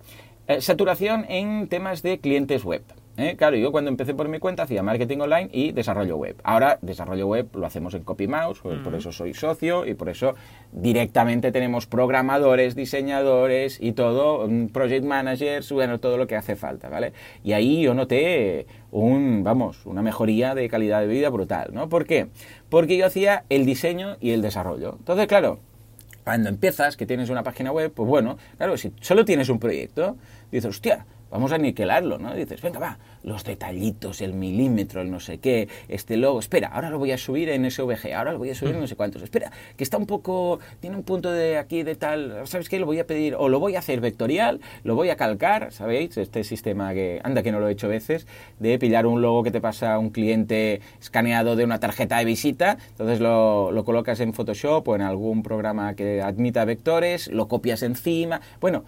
Eh, saturación en temas de clientes web. ¿Eh? Claro, yo cuando empecé por mi cuenta hacía marketing online y desarrollo web. Ahora, desarrollo web lo hacemos en CopyMouse, pues, por eso soy socio y por eso directamente tenemos programadores, diseñadores y todo, mm, project managers, bueno, todo lo que hace falta, ¿vale? Y ahí yo noté un, vamos, una mejoría de calidad de vida brutal, ¿no? ¿Por qué? Porque yo hacía el diseño y el desarrollo. Entonces, claro, cuando empiezas, que tienes una página web, pues bueno, claro, si solo tienes un proyecto, dices, hostia, vamos a aniquilarlo, ¿no? Dices, venga, va, los detallitos, el milímetro, el no sé qué, este logo, espera, ahora lo voy a subir en SVG, ahora lo voy a subir en no sé cuántos, espera, que está un poco, tiene un punto de aquí, de tal, ¿sabes qué? Lo voy a pedir, o lo voy a hacer vectorial, lo voy a calcar, ¿sabéis? Este sistema que, anda que no lo he hecho veces, de pillar un logo que te pasa un cliente escaneado de una tarjeta de visita, entonces lo, lo colocas en Photoshop o en algún programa que admita vectores, lo copias encima, bueno,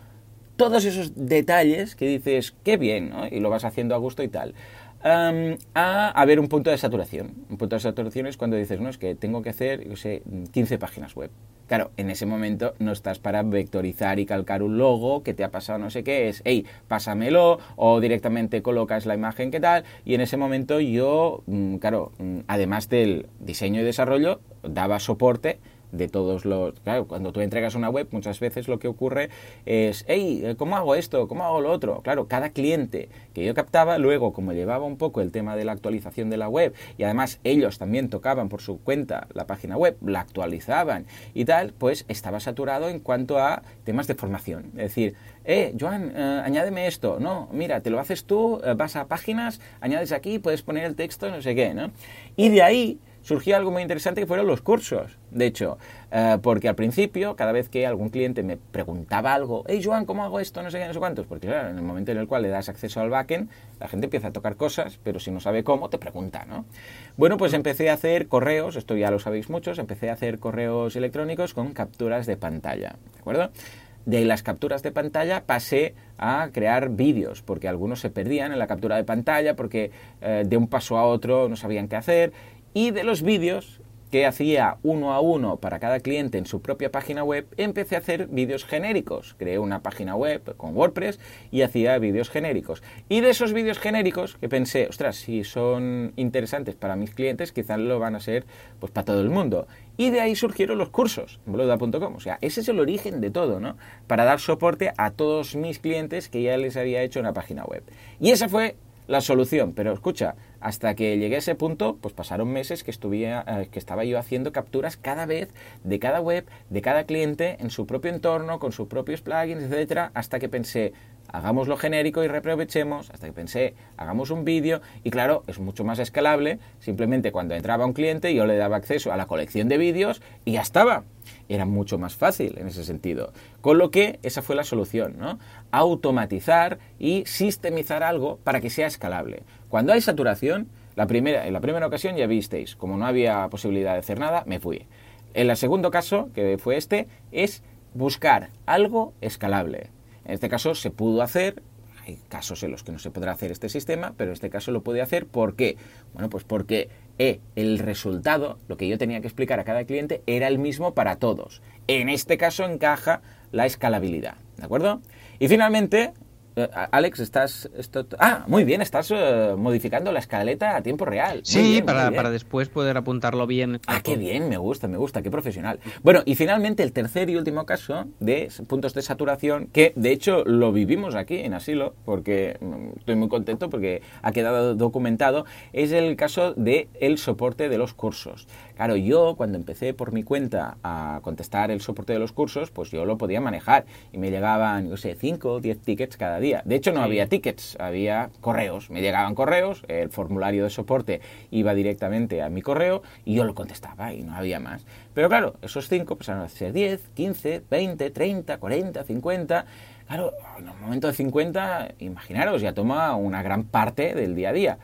todos esos detalles que dices, qué bien, ¿no? Y lo vas haciendo a gusto y tal. A haber un punto de saturación. Un punto de saturación es cuando dices, no, es que tengo que hacer, yo sé, 15 páginas web. Claro, en ese momento no estás para vectorizar y calcar un logo que te ha pasado no sé qué, es, hey, pásamelo, o directamente colocas la imagen que tal, y en ese momento yo, mm, claro, mm, además del diseño y desarrollo, daba soporte de todos los... Claro, cuando tú entregas una web, muchas veces lo que ocurre es, hey, ¿cómo hago esto? ¿Cómo hago lo otro? Claro, cada cliente que yo captaba, luego, como llevaba un poco el tema de la actualización de la web, y además ellos también tocaban por su cuenta la página web, la actualizaban y tal, pues estaba saturado en cuanto a temas de formación. Es decir, eh, Joan, eh, añádeme esto. No, mira, te lo haces tú, eh, vas a páginas, añades aquí, puedes poner el texto, no sé qué, ¿no? Y de ahí surgió algo muy interesante que fueron los cursos. De hecho, eh, porque al principio, cada vez que algún cliente me preguntaba algo, hey Joan, ¿cómo hago esto? No sé qué, no sé cuántos. Porque claro, en el momento en el cual le das acceso al backend, la gente empieza a tocar cosas, pero si no sabe cómo, te pregunta, ¿no? Bueno, pues empecé a hacer correos, esto ya lo sabéis muchos, empecé a hacer correos electrónicos con capturas de pantalla, ¿de acuerdo? De las capturas de pantalla pasé a crear vídeos, porque algunos se perdían en la captura de pantalla, porque eh, de un paso a otro no sabían qué hacer, y de los vídeos que hacía uno a uno para cada cliente en su propia página web, empecé a hacer vídeos genéricos. Creé una página web con WordPress y hacía vídeos genéricos. Y de esos vídeos genéricos que pensé, ostras, si son interesantes para mis clientes, quizás lo van a ser pues para todo el mundo. Y de ahí surgieron los cursos, boluda.com. O sea, ese es el origen de todo, ¿no? Para dar soporte a todos mis clientes que ya les había hecho una página web. Y esa fue la solución. Pero escucha, hasta que llegué a ese punto, pues pasaron meses que, eh, que estaba yo haciendo capturas cada vez de cada web, de cada cliente, en su propio entorno, con sus propios plugins, etcétera, hasta que pensé, hagámoslo genérico y reaprovechemos, hasta que pensé, hagamos un vídeo, y claro, es mucho más escalable, simplemente cuando entraba un cliente yo le daba acceso a la colección de vídeos y ya estaba. Era mucho más fácil en ese sentido. Con lo que esa fue la solución, ¿no? Automatizar y sistemizar algo para que sea escalable. Cuando hay saturación, la primera, en la primera ocasión ya visteis, como no había posibilidad de hacer nada, me fui. En el segundo caso, que fue este, es buscar algo escalable. En este caso se pudo hacer, hay casos en los que no se podrá hacer este sistema, pero en este caso lo pude hacer. ¿Por qué? Bueno, pues porque eh, el resultado, lo que yo tenía que explicar a cada cliente, era el mismo para todos. En este caso encaja la escalabilidad. ¿De acuerdo? Y finalmente, Alex, estás... Esto, ah, muy bien, estás eh, modificando la escaleta a tiempo real. sí, para, para, después poder apuntarlo bien. Ah, qué bien, me gusta, me gusta, qué profesional. Bueno, y finalmente el tercer y último caso de puntos de saturación, que de hecho lo vivimos aquí en Asilo, porque mm, estoy muy contento porque ha quedado documentado, es el caso del el soporte de los cursos. Claro, yo cuando empecé por mi cuenta a contestar el soporte de los cursos, pues yo lo podía manejar y me llegaban, yo sé, 5 o 10 tickets cada día. De hecho, no había tickets, había correos. Me llegaban correos, el formulario de soporte iba directamente a mi correo y yo lo contestaba y no había más. Pero claro, esos 5 pasaron a ser 10, 15, 20, 30, 40, 50. Claro, en el momento de 50, imaginaros, ya toma una gran parte del día a día.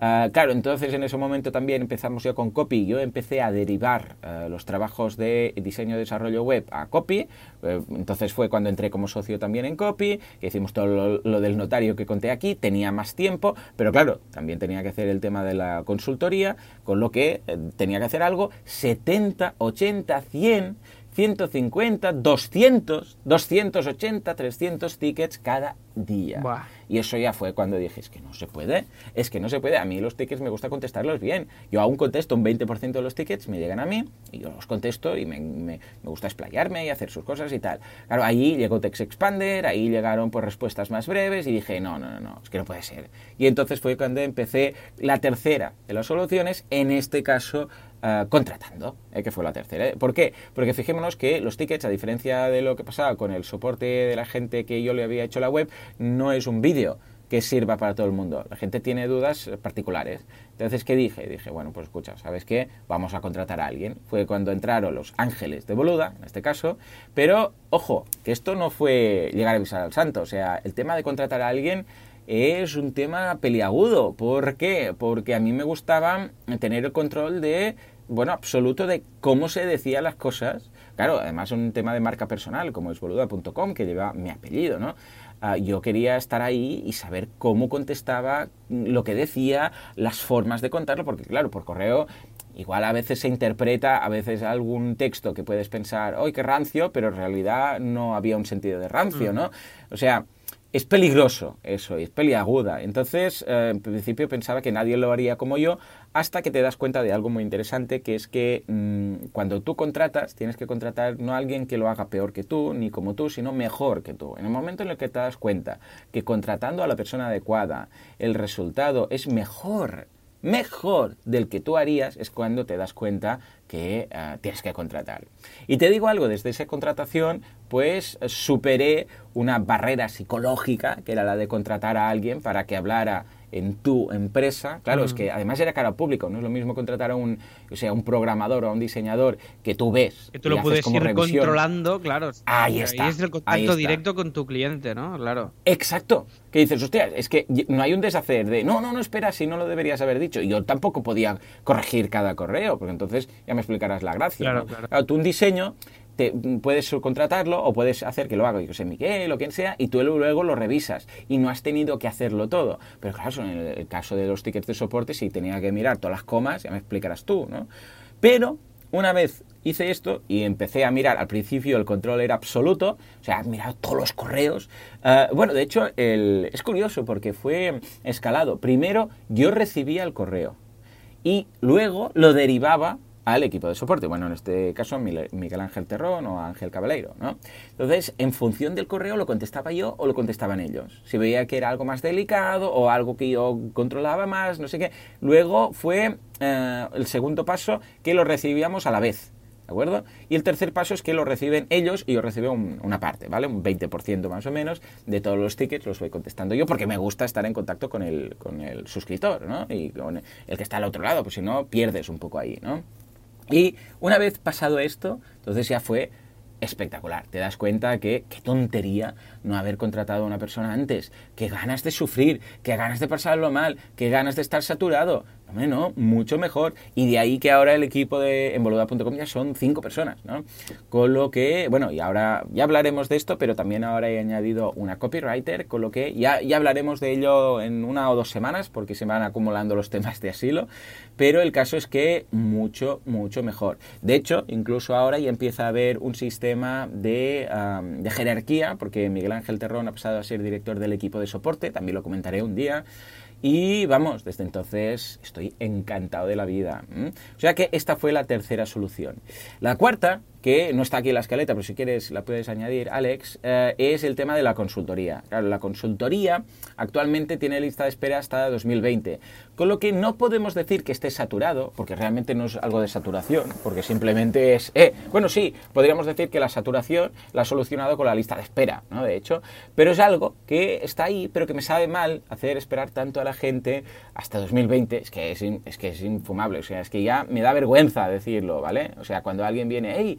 Ah, claro, entonces en ese momento también empezamos ya con Copy. Yo empecé a derivar ah, los trabajos de diseño y desarrollo web a Copy. Eh, entonces fue cuando entré como socio también en Copy, que hicimos todo lo, del notario que conté aquí. Tenía más tiempo, pero claro, también tenía que hacer el tema de la consultoría, con lo que eh, tenía que hacer algo 70, 80, 100 150, 200, 280, 300 tickets cada día. Y eso ya fue cuando dije, es que no se puede, es que no se puede. A mí los tickets me gusta contestarlos bien. Yo aún contesto un 20% de los tickets, me llegan a mí, y yo los contesto y me, me, gusta explayarme y hacer sus cosas y tal. Claro, ahí llegó Text Expander, ahí llegaron pues respuestas más breves y dije, no, no, no, no, es que no puede ser. Y entonces fue cuando empecé la tercera de las soluciones, en este caso eh, contratando, eh, que fue la tercera. ¿Por qué? Porque fijémonos que los tickets, a diferencia de lo que pasaba con el soporte de la gente que yo le había hecho la web, no es un vídeo que sirva para todo el mundo. La gente tiene dudas particulares. Entonces, ¿qué dije? Dije, bueno, pues escucha, ¿sabes qué? Vamos a contratar a alguien. Fue cuando entraron los ángeles de Boluda, en este caso. Pero, ojo, que esto no fue llegar a avisar al santo. O sea, el tema de contratar a alguien es un tema peliagudo. ¿Por qué? Porque a mí me gustaba tener el control de, bueno, absoluto de cómo se decían las cosas, claro, además un tema de marca personal, como es boluda.com, que lleva mi apellido, ¿no? Ah, yo quería estar ahí y saber cómo contestaba, lo que decía, las formas de contarlo, porque claro, por correo igual a veces se interpreta, a veces algún texto que puedes pensar, ¡ay, qué rancio! Pero en realidad no había un sentido de rancio, ¿no? O sea, es peligroso eso, es peliaguda. Entonces, eh, en principio pensaba que nadie lo haría como yo, hasta que te das cuenta de algo muy interesante, que es que mm, cuando tú contratas, tienes que contratar no a alguien que lo haga peor que tú, ni como tú, sino mejor que tú. En el momento en el que te das cuenta que contratando a la persona adecuada, el resultado es mejor mejor del que tú harías es cuando te das cuenta que eh, tienes que contratar. Y te digo algo, desde esa contratación, pues superé una barrera psicológica, que era la de contratar a alguien para que hablara en tu empresa. Claro, es que además era cara al público, no es lo mismo contratar a un, o sea, un programador o a un diseñador que tú ves. Que tú lo puedes ir controlando, claro. Ahí está. Ahí es el contacto directo con tu cliente, ¿no? Claro. Exacto. Que dices, hostia, es que no hay un deshacer de, no, no, no, espera, si no lo deberías haber dicho. Yo tampoco podía corregir cada correo, porque entonces ya me explicarás la gracia. Claro, claro. claro tú un diseño te, puedes subcontratarlo o puedes hacer que lo haga, yo sé, Miguel o quien sea, y tú luego lo revisas y no has tenido que hacerlo todo. Pero claro, en el, caso de los tickets de soporte, si tenía que mirar todas las comas, ya me explicarás tú, ¿no? Pero una vez hice esto y empecé a mirar, al principio el control era absoluto, o sea, mirado todos los correos. Uh, bueno, de hecho, es curioso porque fue escalado. Primero yo recibía el correo y luego lo derivaba al equipo de soporte. Bueno, en este caso Miguel Ángel Terrón o Ángel Cabaleiro, ¿no? Entonces, en función del correo lo contestaba yo o lo contestaban ellos. Si veía que era algo más delicado o algo que yo controlaba más, no sé qué. Luego fue eh, el segundo paso que lo recibíamos a la vez. ¿De acuerdo? Y el tercer paso es que lo reciben ellos y yo recibo una parte, ¿vale? Un 20% más o menos de todos los tickets los voy contestando yo porque me gusta estar en contacto con el, con el suscriptor, ¿no? Y con el que está al otro lado, pues si no, pierdes un poco ahí, ¿no? Y una vez pasado esto, entonces ya fue espectacular. Te das cuenta que qué tontería no haber contratado a una persona antes. Qué ganas de sufrir, qué ganas de pasarlo mal, qué ganas de estar saturado. Hombre, no, mucho mejor. Y de ahí que ahora el equipo de envoluda.com ya son cinco personas, ¿no? Con lo que, bueno, y ahora ya hablaremos de esto, pero también ahora he añadido una copywriter, con lo que ya, ya hablaremos de ello en una o dos semanas, porque se van acumulando los temas de asilo. Pero el caso es que mucho, mucho mejor. De hecho, incluso ahora ya empieza a haber un sistema de, de jerarquía, porque Miguel Ángel Terrón ha pasado a ser director del equipo de soporte, también lo comentaré un día. Y vamos, desde entonces estoy encantado de la vida. O sea que esta fue la tercera solución. La cuarta que no está aquí la escaleta, pero si quieres la puedes añadir, Alex, eh, es el tema de la consultoría. La consultoría actualmente tiene lista de espera hasta 2020, con lo que no podemos decir que esté saturado, porque realmente no es algo de saturación, porque simplemente es... Eh, bueno, sí, podríamos decir que la saturación la ha solucionado con la lista de espera, ¿no? De hecho, pero es algo que está ahí, pero que me sabe mal hacer esperar tanto a la gente hasta 2020, es que es, es que es infumable, o sea, es que ya me da vergüenza decirlo, ¿vale? O sea, cuando alguien viene, hey,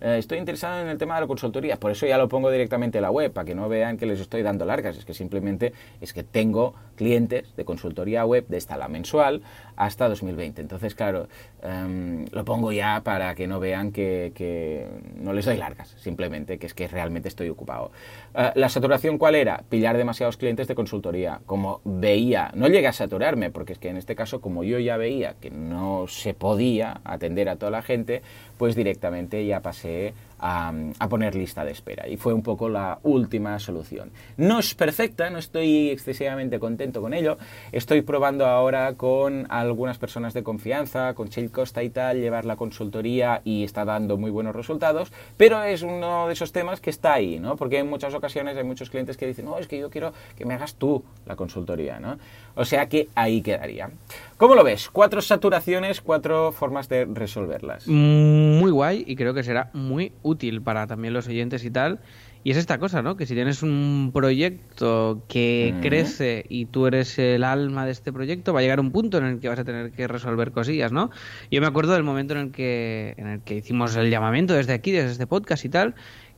eh, estoy interesado en el tema de la consultoría, por eso ya lo pongo directamente en la web, para que no vean que les estoy dando largas, es que simplemente es que tengo clientes de consultoría web de esta la mensual hasta 2020. Entonces, claro, em, lo pongo ya para que no vean que, que, no les doy largas, simplemente, que es que realmente estoy ocupado. Eh, ¿La saturación cuál era? Pillar demasiados clientes de consultoría. Como veía, no llegué a saturarme, porque es que en este caso, como yo ya veía que no se podía atender a toda la gente, pues directamente ya pasé 诶 a, poner lista de espera. Y fue un poco la última solución. No es perfecta, no estoy excesivamente contento con ello. Estoy probando ahora con algunas personas de confianza, con Chill Costa y tal, llevar la consultoría y está dando muy buenos resultados, pero es uno de esos temas que está ahí, ¿no? Porque en muchas ocasiones hay muchos clientes que dicen, no, es que yo quiero que me hagas tú la consultoría, ¿no? O sea que ahí quedaría. ¿Cómo lo ves? Cuatro saturaciones, cuatro formas de resolverlas. Muy guay y creo que será muy útil para también los oyentes y tal. Y es esta cosa, ¿no? Que si tienes un proyecto que crece y tú eres el alma de este proyecto, va a llegar un punto en el que vas a tener que resolver cosillas, ¿no? Yo me acuerdo del momento en el que, en el que hicimos el llamamiento desde aquí, desde este podcast y tal,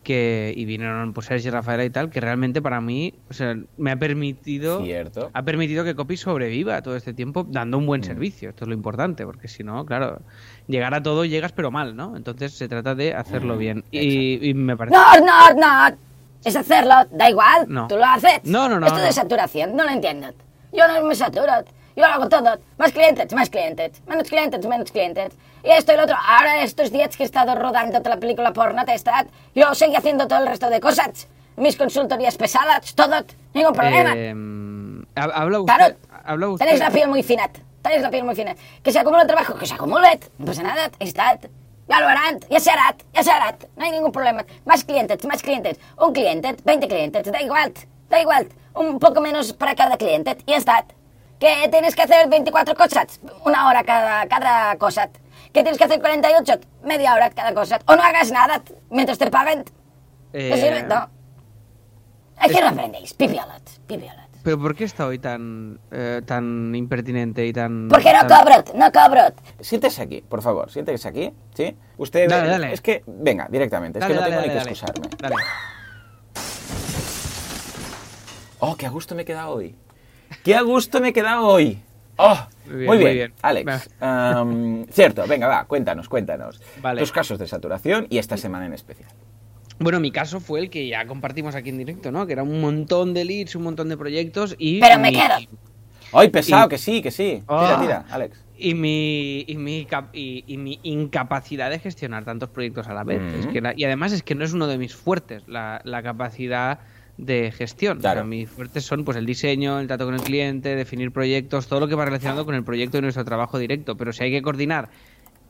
que y vinieron pues Sergi Rafaela y tal que realmente para mí o sea, me ha permitido Cierto. ha permitido que Copy sobreviva todo este tiempo dando un buen servicio esto es lo importante porque si no claro llegar a todo llegas pero mal no entonces se trata de hacerlo bien y, y me parece No, no, no. Es hacerlo, da igual. No. Tú lo haces. No, no, no, Esto no. de saturación, no lo entiendo. Yo no me saturo. Yo lo hago todo. Más clientes, más clientes. Menos clientes, menos clientes. Y esto y lo otro. Ahora estos días que he estado rodando toda la película porno Testad, yo seguí haciendo todo el resto de cosas. Mis consultorías pesadas, todo. Ningún problema. Eh, ha- habla usted, Claro, habla usted tenéis la piel muy fina. Tenéis la piel muy fina. Que se acumula el trabajo, que se acumule. No pasa nada. Está. Ya lo harán, ya se hará, ya se hará. No hay ningún problema. Más clientes, más clientes. Un cliente, 20 clientes, da igual. Da igual. Un poco menos para cada cliente y ya está. Que tienes que hacer 24 cosas, una hora cada, cada cosa. Que tienes que hacer 48, media hora cada cosa. O no hagas nada mientras te paguen. Eh, ¿No sirve? No. ¿A qué no aprendéis? Pipiolot, pipiolot. pero ¿por qué está hoy tan eh, tan impertinente y tan Porque no tan- cobro, no cobro. Siéntese aquí, por favor, siéntese aquí, ¿sí? Usted... Dale, dale. Es que, venga, directamente, es Dale, que no dale, tengo ni que dale. excusarme. Dale. Oh, qué a gusto me he quedado hoy. Qué a gusto me he quedado hoy. Oh, Muy bien, muy bien, muy bien. Alex. [laughs] cierto, venga, va, cuéntanos, cuéntanos. Vale. Tus casos de saturación y esta semana en especial. Bueno, mi caso fue el que ya compartimos aquí en directo, ¿no? Que era un montón de leads, un montón de proyectos y... Pero me mi- quedo. Hoy pesado, Y- que sí, que sí. Tira, Ah. tira, Alex. Y mi, y, mi, cap- y, y mi incapacidad de gestionar tantos proyectos a la vez. Mm. Es que la- y además es que no es uno de mis fuertes, la, la capacidad de gestión. O sea, Claro. mis fuertes son pues el diseño, el trato con el cliente, definir proyectos, todo lo que va relacionado con el proyecto y nuestro trabajo directo. Pero si hay que coordinar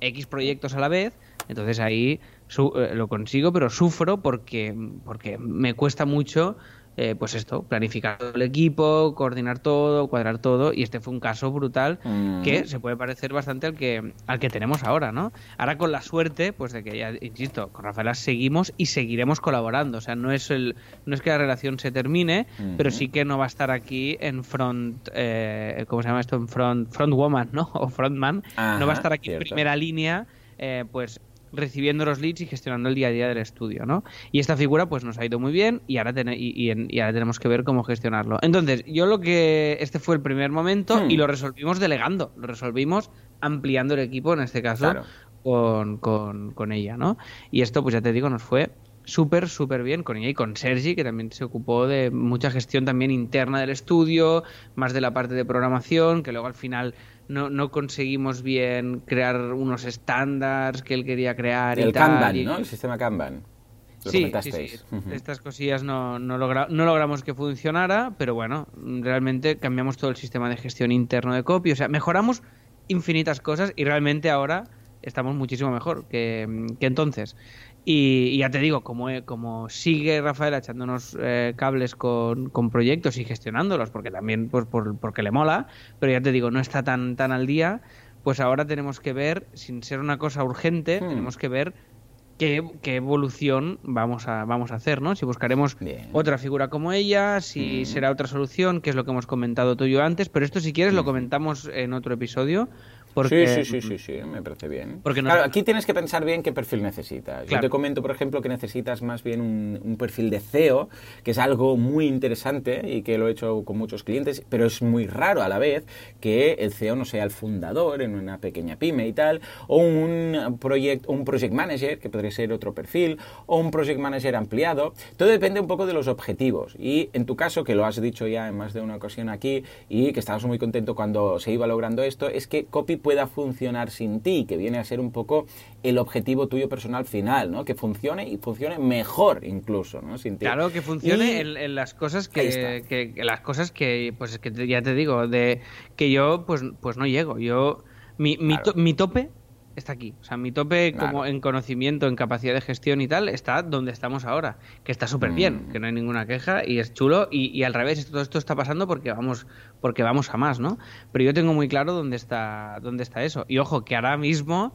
X proyectos a la vez, entonces ahí su- eh, lo consigo, pero sufro porque, porque me cuesta mucho, eh, pues esto, planificar todo el equipo, coordinar todo, cuadrar todo, y este fue un caso brutal Mm. que se puede parecer bastante al que, al que tenemos ahora, ¿no? Ahora con la suerte, pues de que ya, insisto, con Rafaela seguimos y seguiremos colaborando, o sea, no es, el, no es que la relación se termine, pero sí que no va a estar aquí en front, eh, ¿cómo se llama esto? En front, front woman, ¿no? [laughs] O frontman, no va a estar aquí en primera línea, eh, pues recibiendo los leads y gestionando el día a día del estudio, ¿no? Y esta figura pues nos ha ido muy bien y ahora, tene- y, y en- y ahora tenemos que ver cómo gestionarlo. Entonces, yo lo que... Este fue el primer momento Hmm. y lo resolvimos delegando, lo resolvimos ampliando el equipo, en este caso, Claro. con, con, con ella, ¿no? Y esto, pues ya te digo, nos fue súper, súper bien con ella y con Sergi, que también se ocupó de mucha gestión también interna del estudio, más de la parte de programación, que luego al final no, no conseguimos bien crear unos estándares que él quería crear y El tal. Kanban, y- ¿no? El sistema Kanban. Lo Sí, sí. Estas cosillas no, no, logra- no logramos que funcionara, pero bueno, realmente cambiamos todo el sistema de gestión interno de copy. O sea, mejoramos infinitas cosas y realmente ahora estamos muchísimo mejor que, que entonces. Y, y ya te digo, como, eh, como sigue Rafael echándonos eh, cables con, con proyectos y gestionándolos, porque también pues, por, porque le mola, pero ya te digo, no está tan, tan al día, pues ahora tenemos que ver, sin ser una cosa urgente, Hmm. tenemos que ver qué, qué evolución vamos a, vamos a hacer, ¿no? Si buscaremos Bien. otra figura como ella, si Mm. será otra solución, que es lo que hemos comentado tú y yo antes, pero esto si quieres lo comentamos en otro episodio, porque... Sí, sí, sí, sí, sí, me parece bien. Porque nos- Claro, aquí tienes que pensar bien qué perfil necesitas. Yo Claro. te comento, por ejemplo, que necesitas más bien un, un perfil de CEO, que es algo muy interesante y que lo he hecho con muchos clientes, pero es muy raro a la vez que el CEO no sea el fundador en una pequeña pyme y tal, o un project, un project manager, que podría ser otro perfil, o un project manager ampliado. Todo depende un poco de los objetivos. Y en tu caso, que lo has dicho ya en más de una ocasión aquí, y que estabas muy contento cuando se iba logrando esto, es que Copy pueda funcionar sin ti, que viene a ser un poco el objetivo tuyo personal final, ¿no? Que funcione y funcione mejor incluso, ¿no? Sin ti. Claro, que funcione Y- en, en las cosas que, que- que las cosas que, pues es que ya te digo, de que yo pues, pues no llego. Yo mi, mi, Claro. to- mi tope está aquí. O sea, mi tope Claro. como en conocimiento, en capacidad de gestión y tal, está donde estamos ahora. Que está súper bien, Mm. que no hay ninguna queja y es chulo. Y, y al revés, todo esto está pasando porque vamos, porque vamos a más, ¿no? Pero yo tengo muy claro dónde está, dónde está eso. Y ojo, que ahora mismo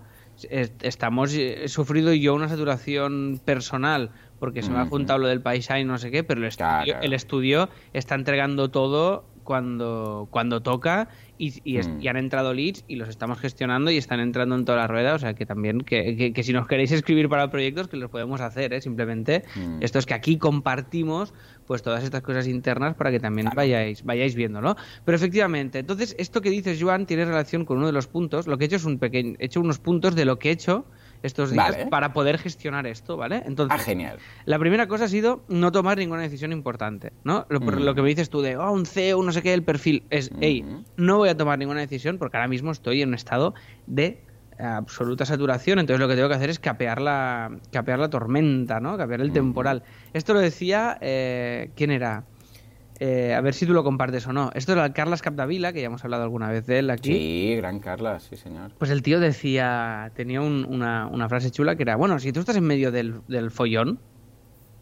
est- estamos, he sufrido yo una saturación personal porque se me ha juntado lo del paisaje y no sé qué, pero el estudio, Claro. el estudio está entregando todo cuando, cuando toca y, y, es- Mm. y han entrado leads y los estamos gestionando y están entrando en toda la rueda. O sea que también, que, que- que si nos queréis escribir para proyectos, que los podemos hacer, ¿eh? simplemente. Mm. Esto es que aquí compartimos pues todas estas cosas internas para que también vayáis, vayáis viéndolo. Pero efectivamente, entonces esto que dices, Joan, tiene relación con uno de los puntos. Lo que he hecho es un pequeño, he hecho unos puntos de lo que he hecho estos días Vale. para poder gestionar esto, ¿vale? Entonces, Ah, genial. la primera cosa ha sido no tomar ninguna decisión importante, ¿no? Lo, Mm. lo que me dices tú de, oh, un CEO, no sé qué, el perfil, es, hey, Mm. no voy a tomar ninguna decisión porque ahora mismo estoy en un estado de absoluta saturación, entonces lo que tengo que hacer es capear la, capear la tormenta, ¿no? Capear el Mm. temporal. Esto lo decía, eh, ¿quién era? Eh, a ver si tú lo compartes o no. Esto era el Carlas Capdavila, que ya hemos hablado alguna vez de él aquí. Sí, gran Carla, sí, señor. Pues el tío decía, tenía un- una, una frase chula que era, bueno, si tú estás en medio del, del follón,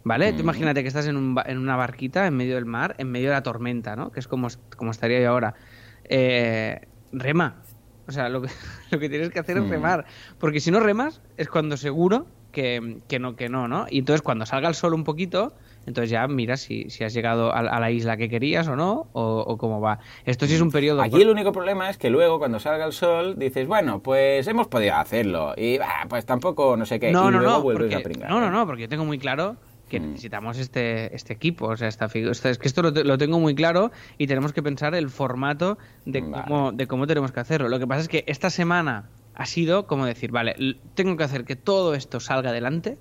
¿vale? Tú Mm. imagínate que estás en, un en una barquita en medio del mar, en medio de la tormenta, ¿no? Que es como, como estaría yo ahora. Eh, rema. O sea, lo que, [laughs] lo que tienes que hacer es Mm. remar. Porque si no remas, es cuando seguro que, que no, que no, ¿no? Y entonces cuando salga el sol un poquito, entonces ya miras si, si has llegado a, a la isla que querías o no, o, o cómo va. Esto sí es un periodo... Aquí el único problema es que luego cuando salga el sol dices, bueno, pues hemos podido hacerlo. Y bah, pues tampoco no sé qué. No, y no, luego no, vuelves porque, a pringar. no, no, no, porque yo tengo muy claro que Mm. necesitamos este, este equipo, o sea, esta figura. Es que esto lo, lo tengo muy claro y tenemos que pensar el formato de Vale. cómo, de cómo tenemos que hacerlo. Lo que pasa es que esta semana ha sido como decir, vale, tengo que hacer que todo esto salga adelante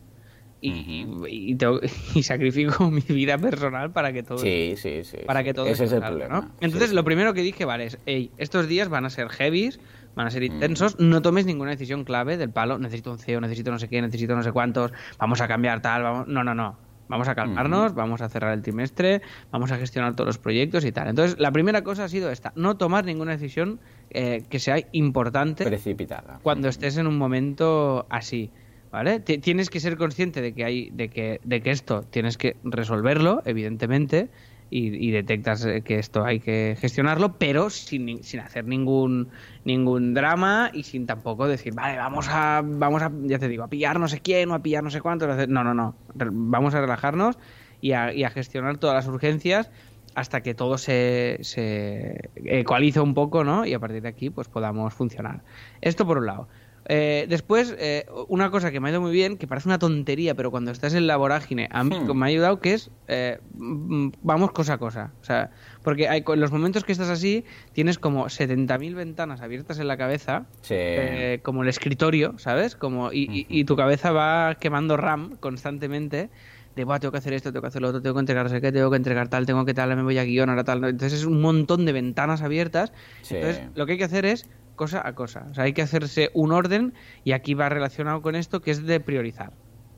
y, y, tengo- [laughs] y sacrifico mi vida personal para que todo Sí, sí, sí. para que todo Ese es el salga, problema. ¿no? Entonces, lo primero que dije, vale, es, hey, estos días van a ser heavies, van a ser Mm. intensos, no tomes ninguna decisión clave del palo, necesito un CEO, necesito no sé qué, necesito no sé cuántos, vamos a cambiar tal, vamos... No, no, no. Vamos a calmarnos, vamos a cerrar el trimestre, vamos a gestionar todos los proyectos y tal. Entonces, la primera cosa ha sido esta, no tomar ninguna decisión eh, que sea importante Precipitada. cuando estés en un momento así, ¿vale? Ti- Tienes que ser consciente de que hay, de que, de que esto tienes que resolverlo, evidentemente, y, y detectas eh, que esto hay que gestionarlo, pero sin, sin hacer ningún ningún drama y sin tampoco decir, vale, vamos a, vamos a, ya te digo, a pillar no sé quién o a pillar no sé cuánto. No, no, no. Vamos a relajarnos y a, y a gestionar todas las urgencias hasta que todo se, se ecualice un poco, ¿no? Y a partir de aquí, pues podamos funcionar. Esto por un lado. Eh, después, eh, una cosa que me ha ido muy bien, que parece una tontería, pero cuando estás en la vorágine, a mí Hmm. me ha ayudado, que es eh, mm, vamos cosa a cosa. O sea, porque hay, en los momentos que estás así, tienes como 70.000 ventanas abiertas en la cabeza, Sí. como el escritorio, ¿sabes? Como, y, y- y tu cabeza va quemando RAM constantemente. De, Buah, tengo que hacer esto, tengo que hacer lo otro, tengo que entregar sé qué, tengo que entregar tal, tengo que tal, me voy a guion, ahora tal. Entonces es un montón de ventanas abiertas. Sí. Entonces lo que hay que hacer es cosa a cosa. O sea, hay que hacerse un orden y aquí va relacionado con esto que es de priorizar.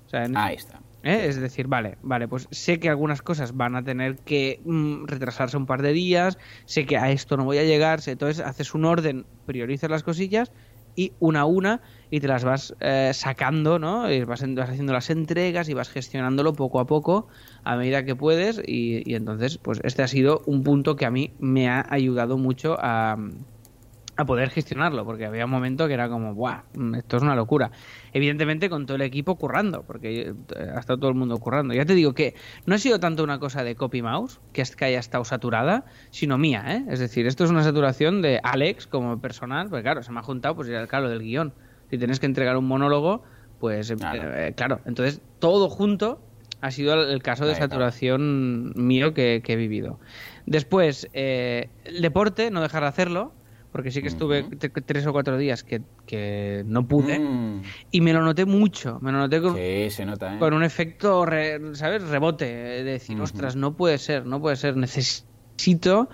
O sea, en- Ahí está. ¿Eh? Es decir, vale, vale, pues sé que algunas cosas van a tener que mm, retrasarse un par de días, sé que a esto no voy a llegar, sé- entonces haces un orden, priorizas las cosillas y una a una y te las vas eh, sacando, ¿no? Y vas, en- vas haciendo las entregas y vas gestionándolo poco a poco a medida que puedes y, y entonces, pues este ha sido un punto que a mí me ha ayudado mucho a, a poder gestionarlo, porque había un momento que era como, ¡buah! mm, Esto es una locura. Evidentemente con todo el equipo currando, porque eh, ha estado todo el mundo currando. Ya te digo que no ha sido tanto una cosa de copy mouse, que, es- que haya estado saturada, sino mía, ¿eh? Es decir, esto es una saturación de Alex como personal, porque claro, se me ha juntado, pues ya claro, del guion. Si tienes que entregar un monólogo, pues eh, Claro. eh, claro. Entonces, todo junto ha sido el, caso de saturación mío que, que he vivido. Después, eh, el deporte, no dejar de hacerlo, porque sí que estuve tres o cuatro días que, que no pude Mm, y me lo noté mucho, me lo noté con, Sí, se nota, ¿eh? con un efecto, re- ¿sabes? Rebote, de decir, ostras, no puede ser, no puede ser, necesito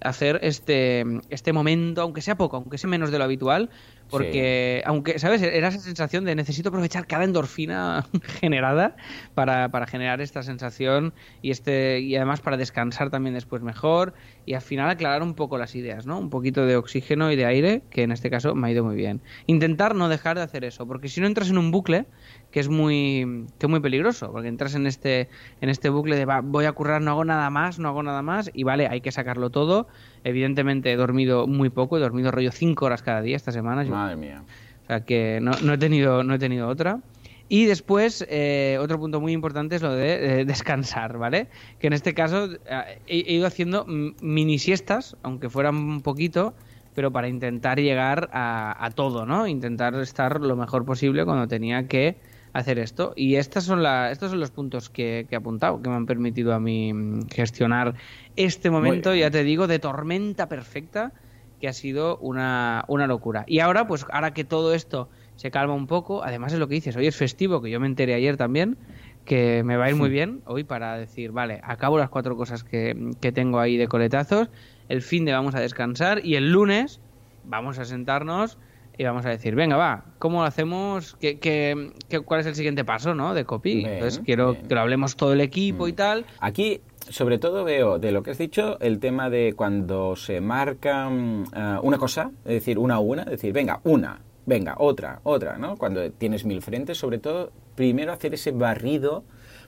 hacer este, este momento, aunque sea poco, aunque sea menos de lo habitual, porque, aunque, ¿sabes? Era esa sensación de necesito aprovechar cada endorfina [laughs] generada para, para generar esta sensación y, este, y además para descansar también después mejor y al final aclarar un poco las ideas, ¿no? Un poquito de oxígeno y de aire, que en este caso me ha ido muy bien. Intentar no dejar de hacer eso, porque si no entras en un bucle que es muy, que es muy peligroso, porque entras en este, en este bucle de va, voy a currar, no hago nada más, no hago nada más, y vale, hay que sacarlo todo. Evidentemente he dormido muy poco, he dormido rollo 5 horas cada día esta semana. yo- Madre mía. o sea que no, no he tenido no he tenido otra. Y después, eh, otro punto muy importante es lo de eh, descansar, ¿vale? Que en este caso eh, he, ido haciendo mini siestas, aunque fueran un poquito, pero para intentar llegar a, a todo, ¿no? Intentar estar lo mejor posible cuando tenía que hacer esto. Y estas son la, estos son los puntos que, que he apuntado, que me han permitido a mí mm, gestionar este momento, ya te digo, de tormenta perfecta, que ha sido una, una locura. Y ahora, pues ahora que todo esto se calma un poco, además es lo que dices, hoy es festivo, que yo me enteré ayer también, que me va a ir muy bien hoy para decir, vale, acabo las cuatro cosas que, que tengo ahí de coletazos, el fin de vamos a descansar y el lunes vamos a sentarnos y vamos a decir, venga, va, ¿cómo lo hacemos? ¿Qué, qué, qué- cuál es el siguiente paso, no? De copy. Bien, Entonces quiero bien. que lo hablemos todo el equipo y Mm. tal. Aquí, sobre todo, veo de lo que has dicho el tema de cuando se marca ah, una cosa, es decir, una a una, es decir, venga, una, venga, otra, otra, ¿no? Cuando tienes mil frentes, sobre todo, primero hacer ese barrido.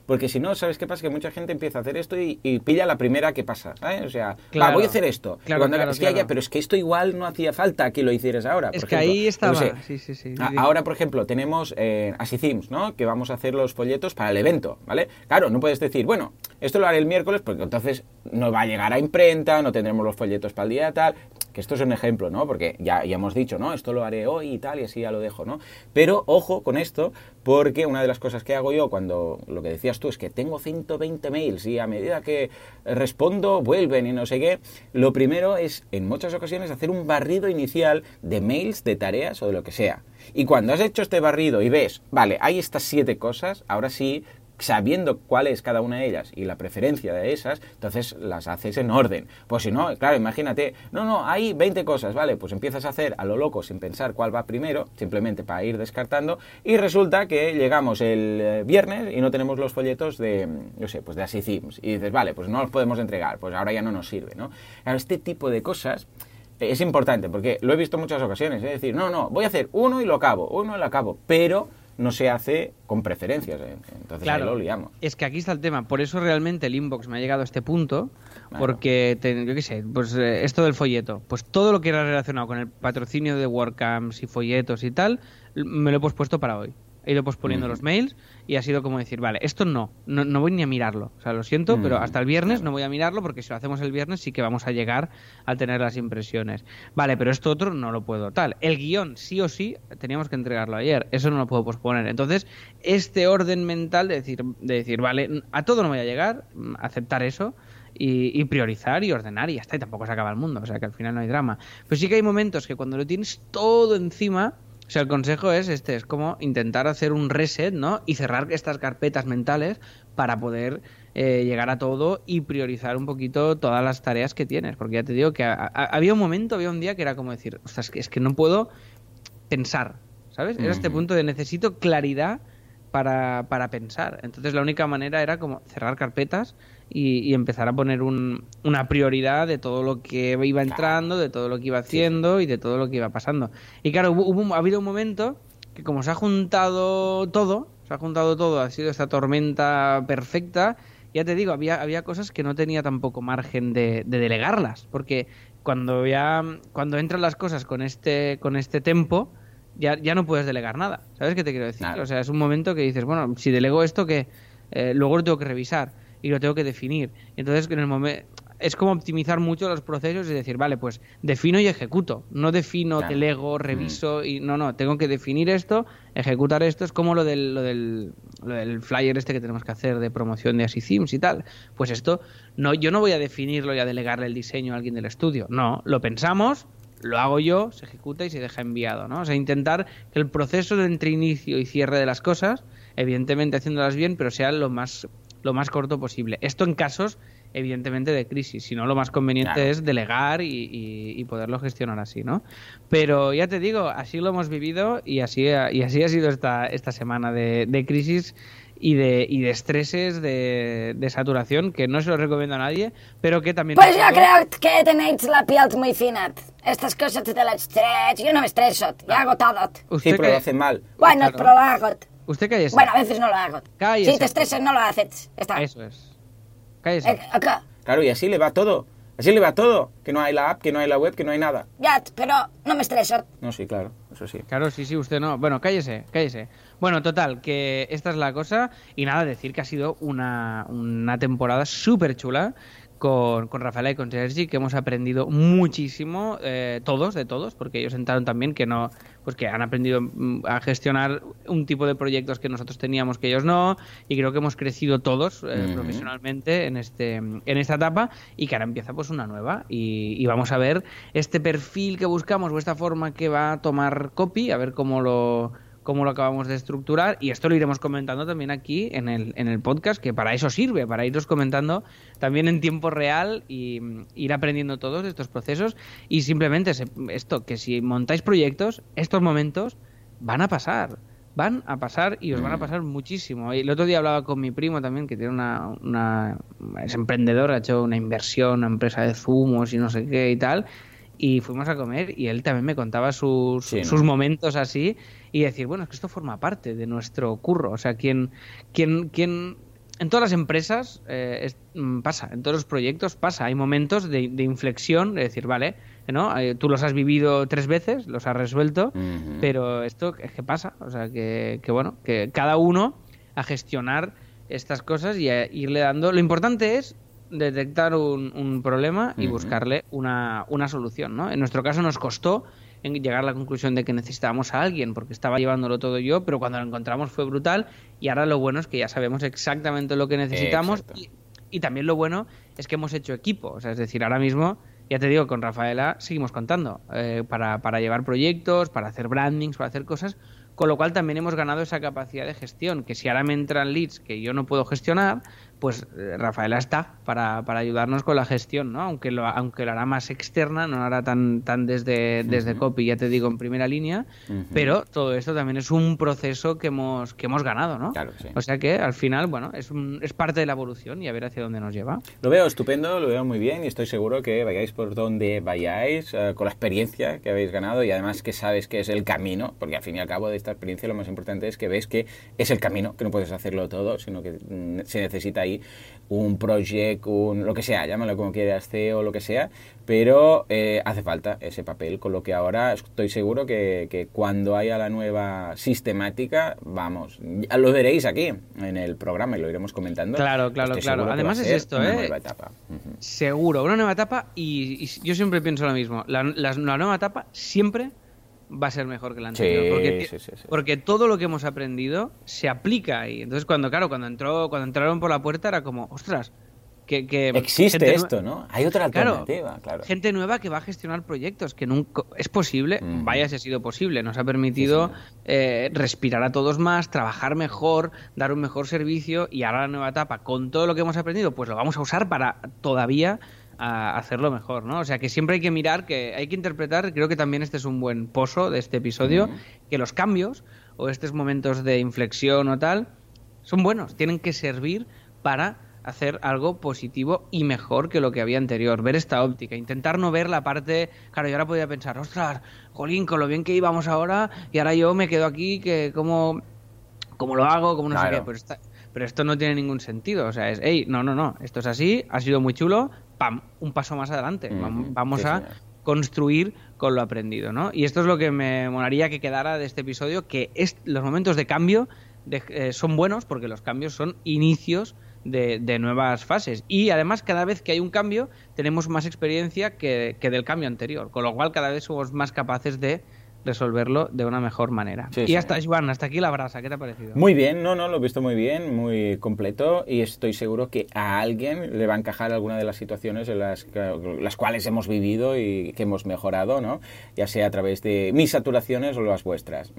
Porque si no, ¿sabes qué pasa? Que mucha gente empieza a hacer esto y, y pilla la primera que pasa. ¿sabes? O sea, Claro. voy a hacer esto. Claro, cuando- claro, es que pero es que esto igual no hacía falta que lo hicieras ahora. Es por que ejemplo. ahí estaba. qué sé, Sí, sí, sí. a- Sí. Ahora, por ejemplo, tenemos eh, ¿no? Que vamos a hacer los folletos para el evento, ¿vale? Claro, no puedes decir, bueno, esto lo haré el miércoles porque entonces no va a llegar a imprenta, no tendremos los folletos para el día tal. Que esto es un ejemplo, ¿no? Porque ya, ya hemos dicho, ¿no? Esto lo haré hoy y tal, y así ya lo dejo, ¿no? Pero ojo con esto, porque una de las cosas que hago yo cuando lo que decías tú es que tengo 120 mails y a medida que respondo vuelven y no sé qué, lo primero es en muchas ocasiones hacer un barrido inicial de mails, de tareas o de lo que sea. Y cuando has hecho este barrido y ves, vale, hay estas siete cosas, ahora sí, sabiendo cuál es cada una de ellas y la preferencia de esas, entonces las haces en orden. Pues si no, claro, imagínate, no, no, hay 20 cosas, vale, pues empiezas a hacer a lo loco sin pensar cuál va primero, simplemente para ir descartando, y resulta que llegamos el eh, viernes y no tenemos los folletos de, mm, yo sé, pues de Así Themes. Y dices, vale, pues no los podemos entregar, pues ahora ya no nos sirve, ¿no? Claro, este tipo de cosas es importante porque lo he visto en muchas ocasiones. Es decir, no, no, voy a hacer uno y lo acabo, uno y lo acabo, pero no se hace con preferencias. ¿eh? Entonces ahí lo liamos. Es que aquí está el tema. Por eso realmente el inbox me ha llegado a este punto. Claro. Porque, te- yo qué sé, pues eh, esto del folleto. Pues todo lo que era relacionado con el patrocinio de WordCamps y folletos y tal, me lo he pospuesto para hoy. He ido posponiendo los mails y ha sido como decir, vale, esto no, no, no voy ni a mirarlo. O sea, lo siento, pero hasta el viernes no voy a mirarlo porque si lo hacemos el viernes sí que vamos a llegar a tener las impresiones. Vale, pero esto otro no lo puedo. Tal, el guion sí o sí teníamos que entregarlo ayer. Eso no lo puedo posponer. Entonces, este orden mental de decir, de decir vale, a todo no voy a llegar, aceptar eso y, y priorizar y ordenar y ya está. Y tampoco se acaba el mundo. O sea, que al final no hay drama. Pero sí que hay momentos que cuando lo tienes todo encima... O sea, el consejo es este, es como intentar hacer un reset, ¿no? Y cerrar estas carpetas mentales para poder eh, llegar a todo y priorizar un poquito todas las tareas que tienes. Porque ya te digo que a- a- había un momento, había un día que era como decir, ostras, es que, es que no puedo pensar, ¿sabes? Era este Ujú. punto de necesito claridad para, para pensar. Entonces la única manera era como cerrar carpetas y, y empezar a poner un- una prioridad de todo lo que iba entrando, de todo lo que iba haciendo y de todo lo que iba pasando. Y claro, hubo, hubo ha habido un momento que como se ha juntado todo, se ha juntado todo, ha sido esta tormenta perfecta, ya te digo, había, había cosas que no tenía tampoco margen de, de delegarlas, porque cuando ya cuando entran las cosas con este con este tempo ya, ya no puedes delegar nada. Sabes qué te quiero decir Claro. o sea es un momento que dices bueno si delego esto que eh, luego lo tengo que revisar y lo tengo que definir. Entonces en el momento es como optimizar mucho los procesos y decir vale pues defino y ejecuto. No defino Claro. delego reviso y no no tengo que definir esto ejecutar esto es como lo del lo del lo del flyer este que tenemos que hacer de promoción de Así Themes y tal. Pues esto no yo no voy a definirlo y a delegarle el diseño a alguien del estudio. No lo pensamos lo hago yo, se ejecuta y se deja enviado, ¿no? O sea, intentar que el proceso de entre inicio y cierre de las cosas, evidentemente haciéndolas bien, pero sea lo más, lo más corto posible. Esto en casos, evidentemente, de crisis. Si no, lo más conveniente Claro. es delegar y, y- y poderlo gestionar así, ¿no? Pero ya te digo, así lo hemos vivido y así, ha- y así ha sido esta, esta semana de, de crisis y de, y de estreses, de, de saturación, que no se lo recomiendo a nadie, pero que también... Pues yo creo que tenéis la piel muy fina. Estas cosas del estrés, yo no me estreso, yo hago todo. Sí, Usted pero que- lo hacen mal. Bueno, Claro. pero lo hago. Usted cállese. Bueno, a veces no lo hago. Cállese. Si te estresas, no lo haces. Está. Eso es. Cállese. Eh, acá. Claro, y así le va todo. Así le va todo, que no hay la app, que no hay la web, que no hay nada. Ya, pero no me estreso. No, sí, claro, eso sí. Claro, sí, sí, usted no. Bueno, cállese, cállese. Bueno, total, que esta es la cosa. Y nada, decir que ha sido una, una temporada súper chula con, con Rafaela y con Sergi, que hemos aprendido muchísimo, eh, todos, de todos, porque ellos entraron también que no, pues que han aprendido mm, a gestionar un tipo de proyectos que nosotros teníamos que ellos no, y creo que hemos crecido todos eh, profesionalmente en este, en esta etapa, y que ahora empieza pues una nueva, y, y vamos a ver este perfil que buscamos o esta forma que va a tomar copy, a ver cómo lo cómo lo acabamos de estructurar y esto lo iremos comentando también aquí en el, en el podcast, que para eso sirve, para iros comentando también en tiempo real y mm, ir aprendiendo todos estos procesos y simplemente se- esto, que si montáis proyectos, estos momentos van a pasar. Van a pasar y os van a pasar muchísimo. El otro día hablaba con mi primo también, que tiene una, una es emprendedor, ha hecho una inversión, una empresa de zumos y no sé qué y tal. Y fuimos a comer y él también me contaba sus, Sí, ¿no? sus momentos así y decir, bueno, es que esto forma parte de nuestro curro. O sea, quien, quien, quien en todas las empresas eh, es- mm, pasa, en todos los proyectos pasa. Hay momentos de, de inflexión, de decir, vale, ¿no? Eh, tú los has vivido tres veces, los has resuelto, pero esto es que pasa. O sea, que, que bueno, que cada uno a gestionar estas cosas y a irle dando. Lo importante es detectar un, un problema y buscarle una, una solución, ¿no? En nuestro caso nos costó en llegar a la conclusión de que necesitábamos a alguien porque estaba llevándolo todo yo, pero cuando lo encontramos fue brutal y ahora lo bueno es que ya sabemos exactamente lo que necesitamos y también lo bueno es que hemos hecho equipo, o sea, es decir, ahora mismo, ya te digo, con Rafaela seguimos contando eh, para, para llevar proyectos, para hacer brandings, para hacer cosas, con lo cual también hemos ganado esa capacidad de gestión, que si ahora me entran leads que yo no puedo gestionar, pues eh, Rafaela está para, para ayudarnos con la gestión, ¿no? Aunque lo, aunque lo hará más externa, no lo hará tan, tan desde, desde copy, ya te digo, en primera línea, pero todo esto también es un proceso que hemos, que hemos ganado, ¿no? Claro que sí. O sea que al final, bueno, es, un- es parte de la evolución y a ver hacia dónde nos lleva. Lo veo estupendo, lo veo muy bien y estoy seguro que vayáis por donde vayáis, eh, con la experiencia que habéis ganado y además que sabes que es el camino, porque al fin y al cabo de esta experiencia lo más importante es que ves que es el camino, que no puedes hacerlo todo, sino que mm, se necesita ahí un project, un lo que sea, llámalo como quieras, CEO lo que sea, pero eh, hace falta ese papel, con lo que ahora estoy seguro que, que cuando haya la nueva sistemática, vamos, lo veréis aquí en el programa y lo iremos comentando. Claro, claro, Estoy claro. Además es esto, una ¿eh? nueva etapa. Seguro, una nueva etapa y, y yo siempre pienso lo mismo. La, la- la nueva etapa siempre va a ser mejor que la Sí, anterior. porque, sí, sí, sí. porque todo lo que hemos aprendido se aplica ahí. Entonces, cuando, claro, cuando entró, cuando entraron por la puerta era como, ostras, que, que Existe esto, ¿no? Hay otra alternativa, claro. gente nueva que va a gestionar proyectos, que nunca es posible, Ujú. vaya si ha sido posible, nos ha permitido eh, respirar a todos más, trabajar mejor, dar un mejor servicio y ahora la nueva etapa, con todo lo que hemos aprendido, pues lo vamos a usar para todavía a hacerlo mejor, ¿no? O sea que siempre hay que mirar, que hay que interpretar, creo que también este es un buen pozo de este episodio, que los cambios o estos momentos de inflexión o tal son buenos, tienen que servir para hacer algo positivo y mejor que lo que había anterior, ver esta óptica, intentar no ver la parte, claro, yo ahora podía pensar, ostras, jolín, con lo bien que íbamos ahora y ahora yo me quedo aquí, que cómo, cómo lo hago, cómo no sé qué, pero, está- pero esto no tiene ningún sentido, o sea, es, hey, no, no, no, esto es así, ha sido muy chulo, pam, un paso más adelante, vamos sí, a señor. construir con lo aprendido, ¿no? Y esto es lo que me molaría que quedara de este episodio, que es, los momentos de cambio de- eh, son buenos porque los cambios son inicios de, de nuevas fases. Y además, cada vez que hay un cambio, tenemos más experiencia que, que del cambio anterior, con lo cual cada vez somos más capaces de resolverlo de una mejor manera. Sí, y sí. hasta, Joan, hasta aquí la brasa, ¿qué te ha parecido? Muy bien, no, no, lo he visto muy bien, muy completo y estoy seguro que a alguien le va a encajar alguna de las situaciones en las, que- las cuales hemos vivido y que hemos mejorado, ¿no? Ya sea a través de mis saturaciones o las vuestras.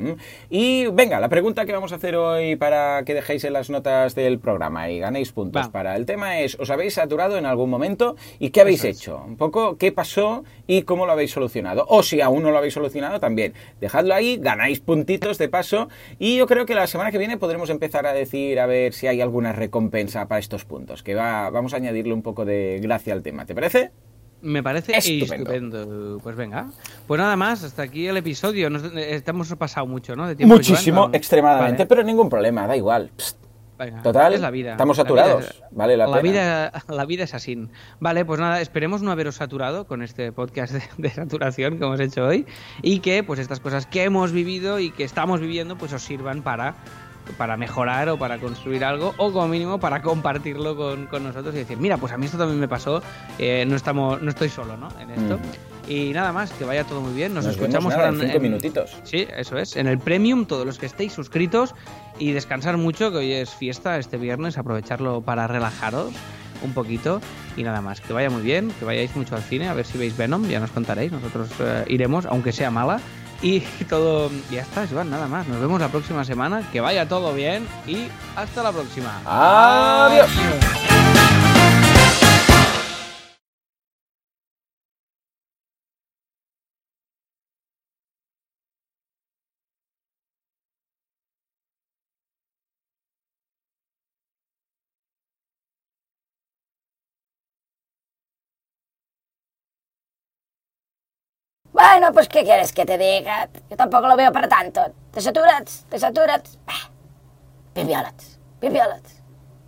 Y venga, la pregunta que vamos a hacer hoy para que dejéis en las notas del programa y ganéis puntos Va. para el tema es, ¿os habéis saturado en algún momento y qué habéis hecho? Un poco, ¿qué pasó y cómo lo habéis solucionado? O si aún no lo habéis solucionado, también dejadlo ahí, ganáis puntitos de paso y yo creo que la semana que viene podremos empezar a decir a ver si hay alguna recompensa para estos puntos, que va, vamos a añadirle un poco de gracia al tema, ¿te parece? Me parece Estupendo. estupendo. Pues venga. Pues nada más, hasta aquí el episodio. Nos, eh, hemos pasado mucho, ¿no? De tiempo, Muchísimo, Joan, ¿no? extremadamente, Vale. pero ningún problema, da igual. Psst, Venga, Total, es la vida. estamos La vida saturados, es- vale la pena. Vida, la vida es así. Vale, pues nada, esperemos no haberos saturado con este podcast de, de saturación que hemos hecho hoy y que pues estas cosas que hemos vivido y que estamos viviendo pues os sirvan para para mejorar o para construir algo o como mínimo para compartirlo con, con nosotros y decir mira pues a mí esto también me pasó eh, no estamos no estoy solo ¿no? en esto y nada más que vaya todo muy bien nos, escuchamos nada, ahora en cinco minutitos. Sí, eso es. En el Premium, todos los que estéis suscritos y descansar mucho, que hoy es fiesta este viernes, aprovecharlo para relajaros un poquito y nada más. Que vaya muy bien, que vayáis mucho al cine, a ver si veis Venom, ya nos contaréis, nosotros eh, iremos, aunque sea mala. Y [laughs] todo, ya está, Joan, nada más. Nos vemos la próxima semana, que vaya todo bien y hasta la próxima. Adiós. Bueno, pues ¿qué quieres que te diga? Yo tampoco lo veo para tanto. Te satures, te satures. Bah, Pipiolets, pipiolets.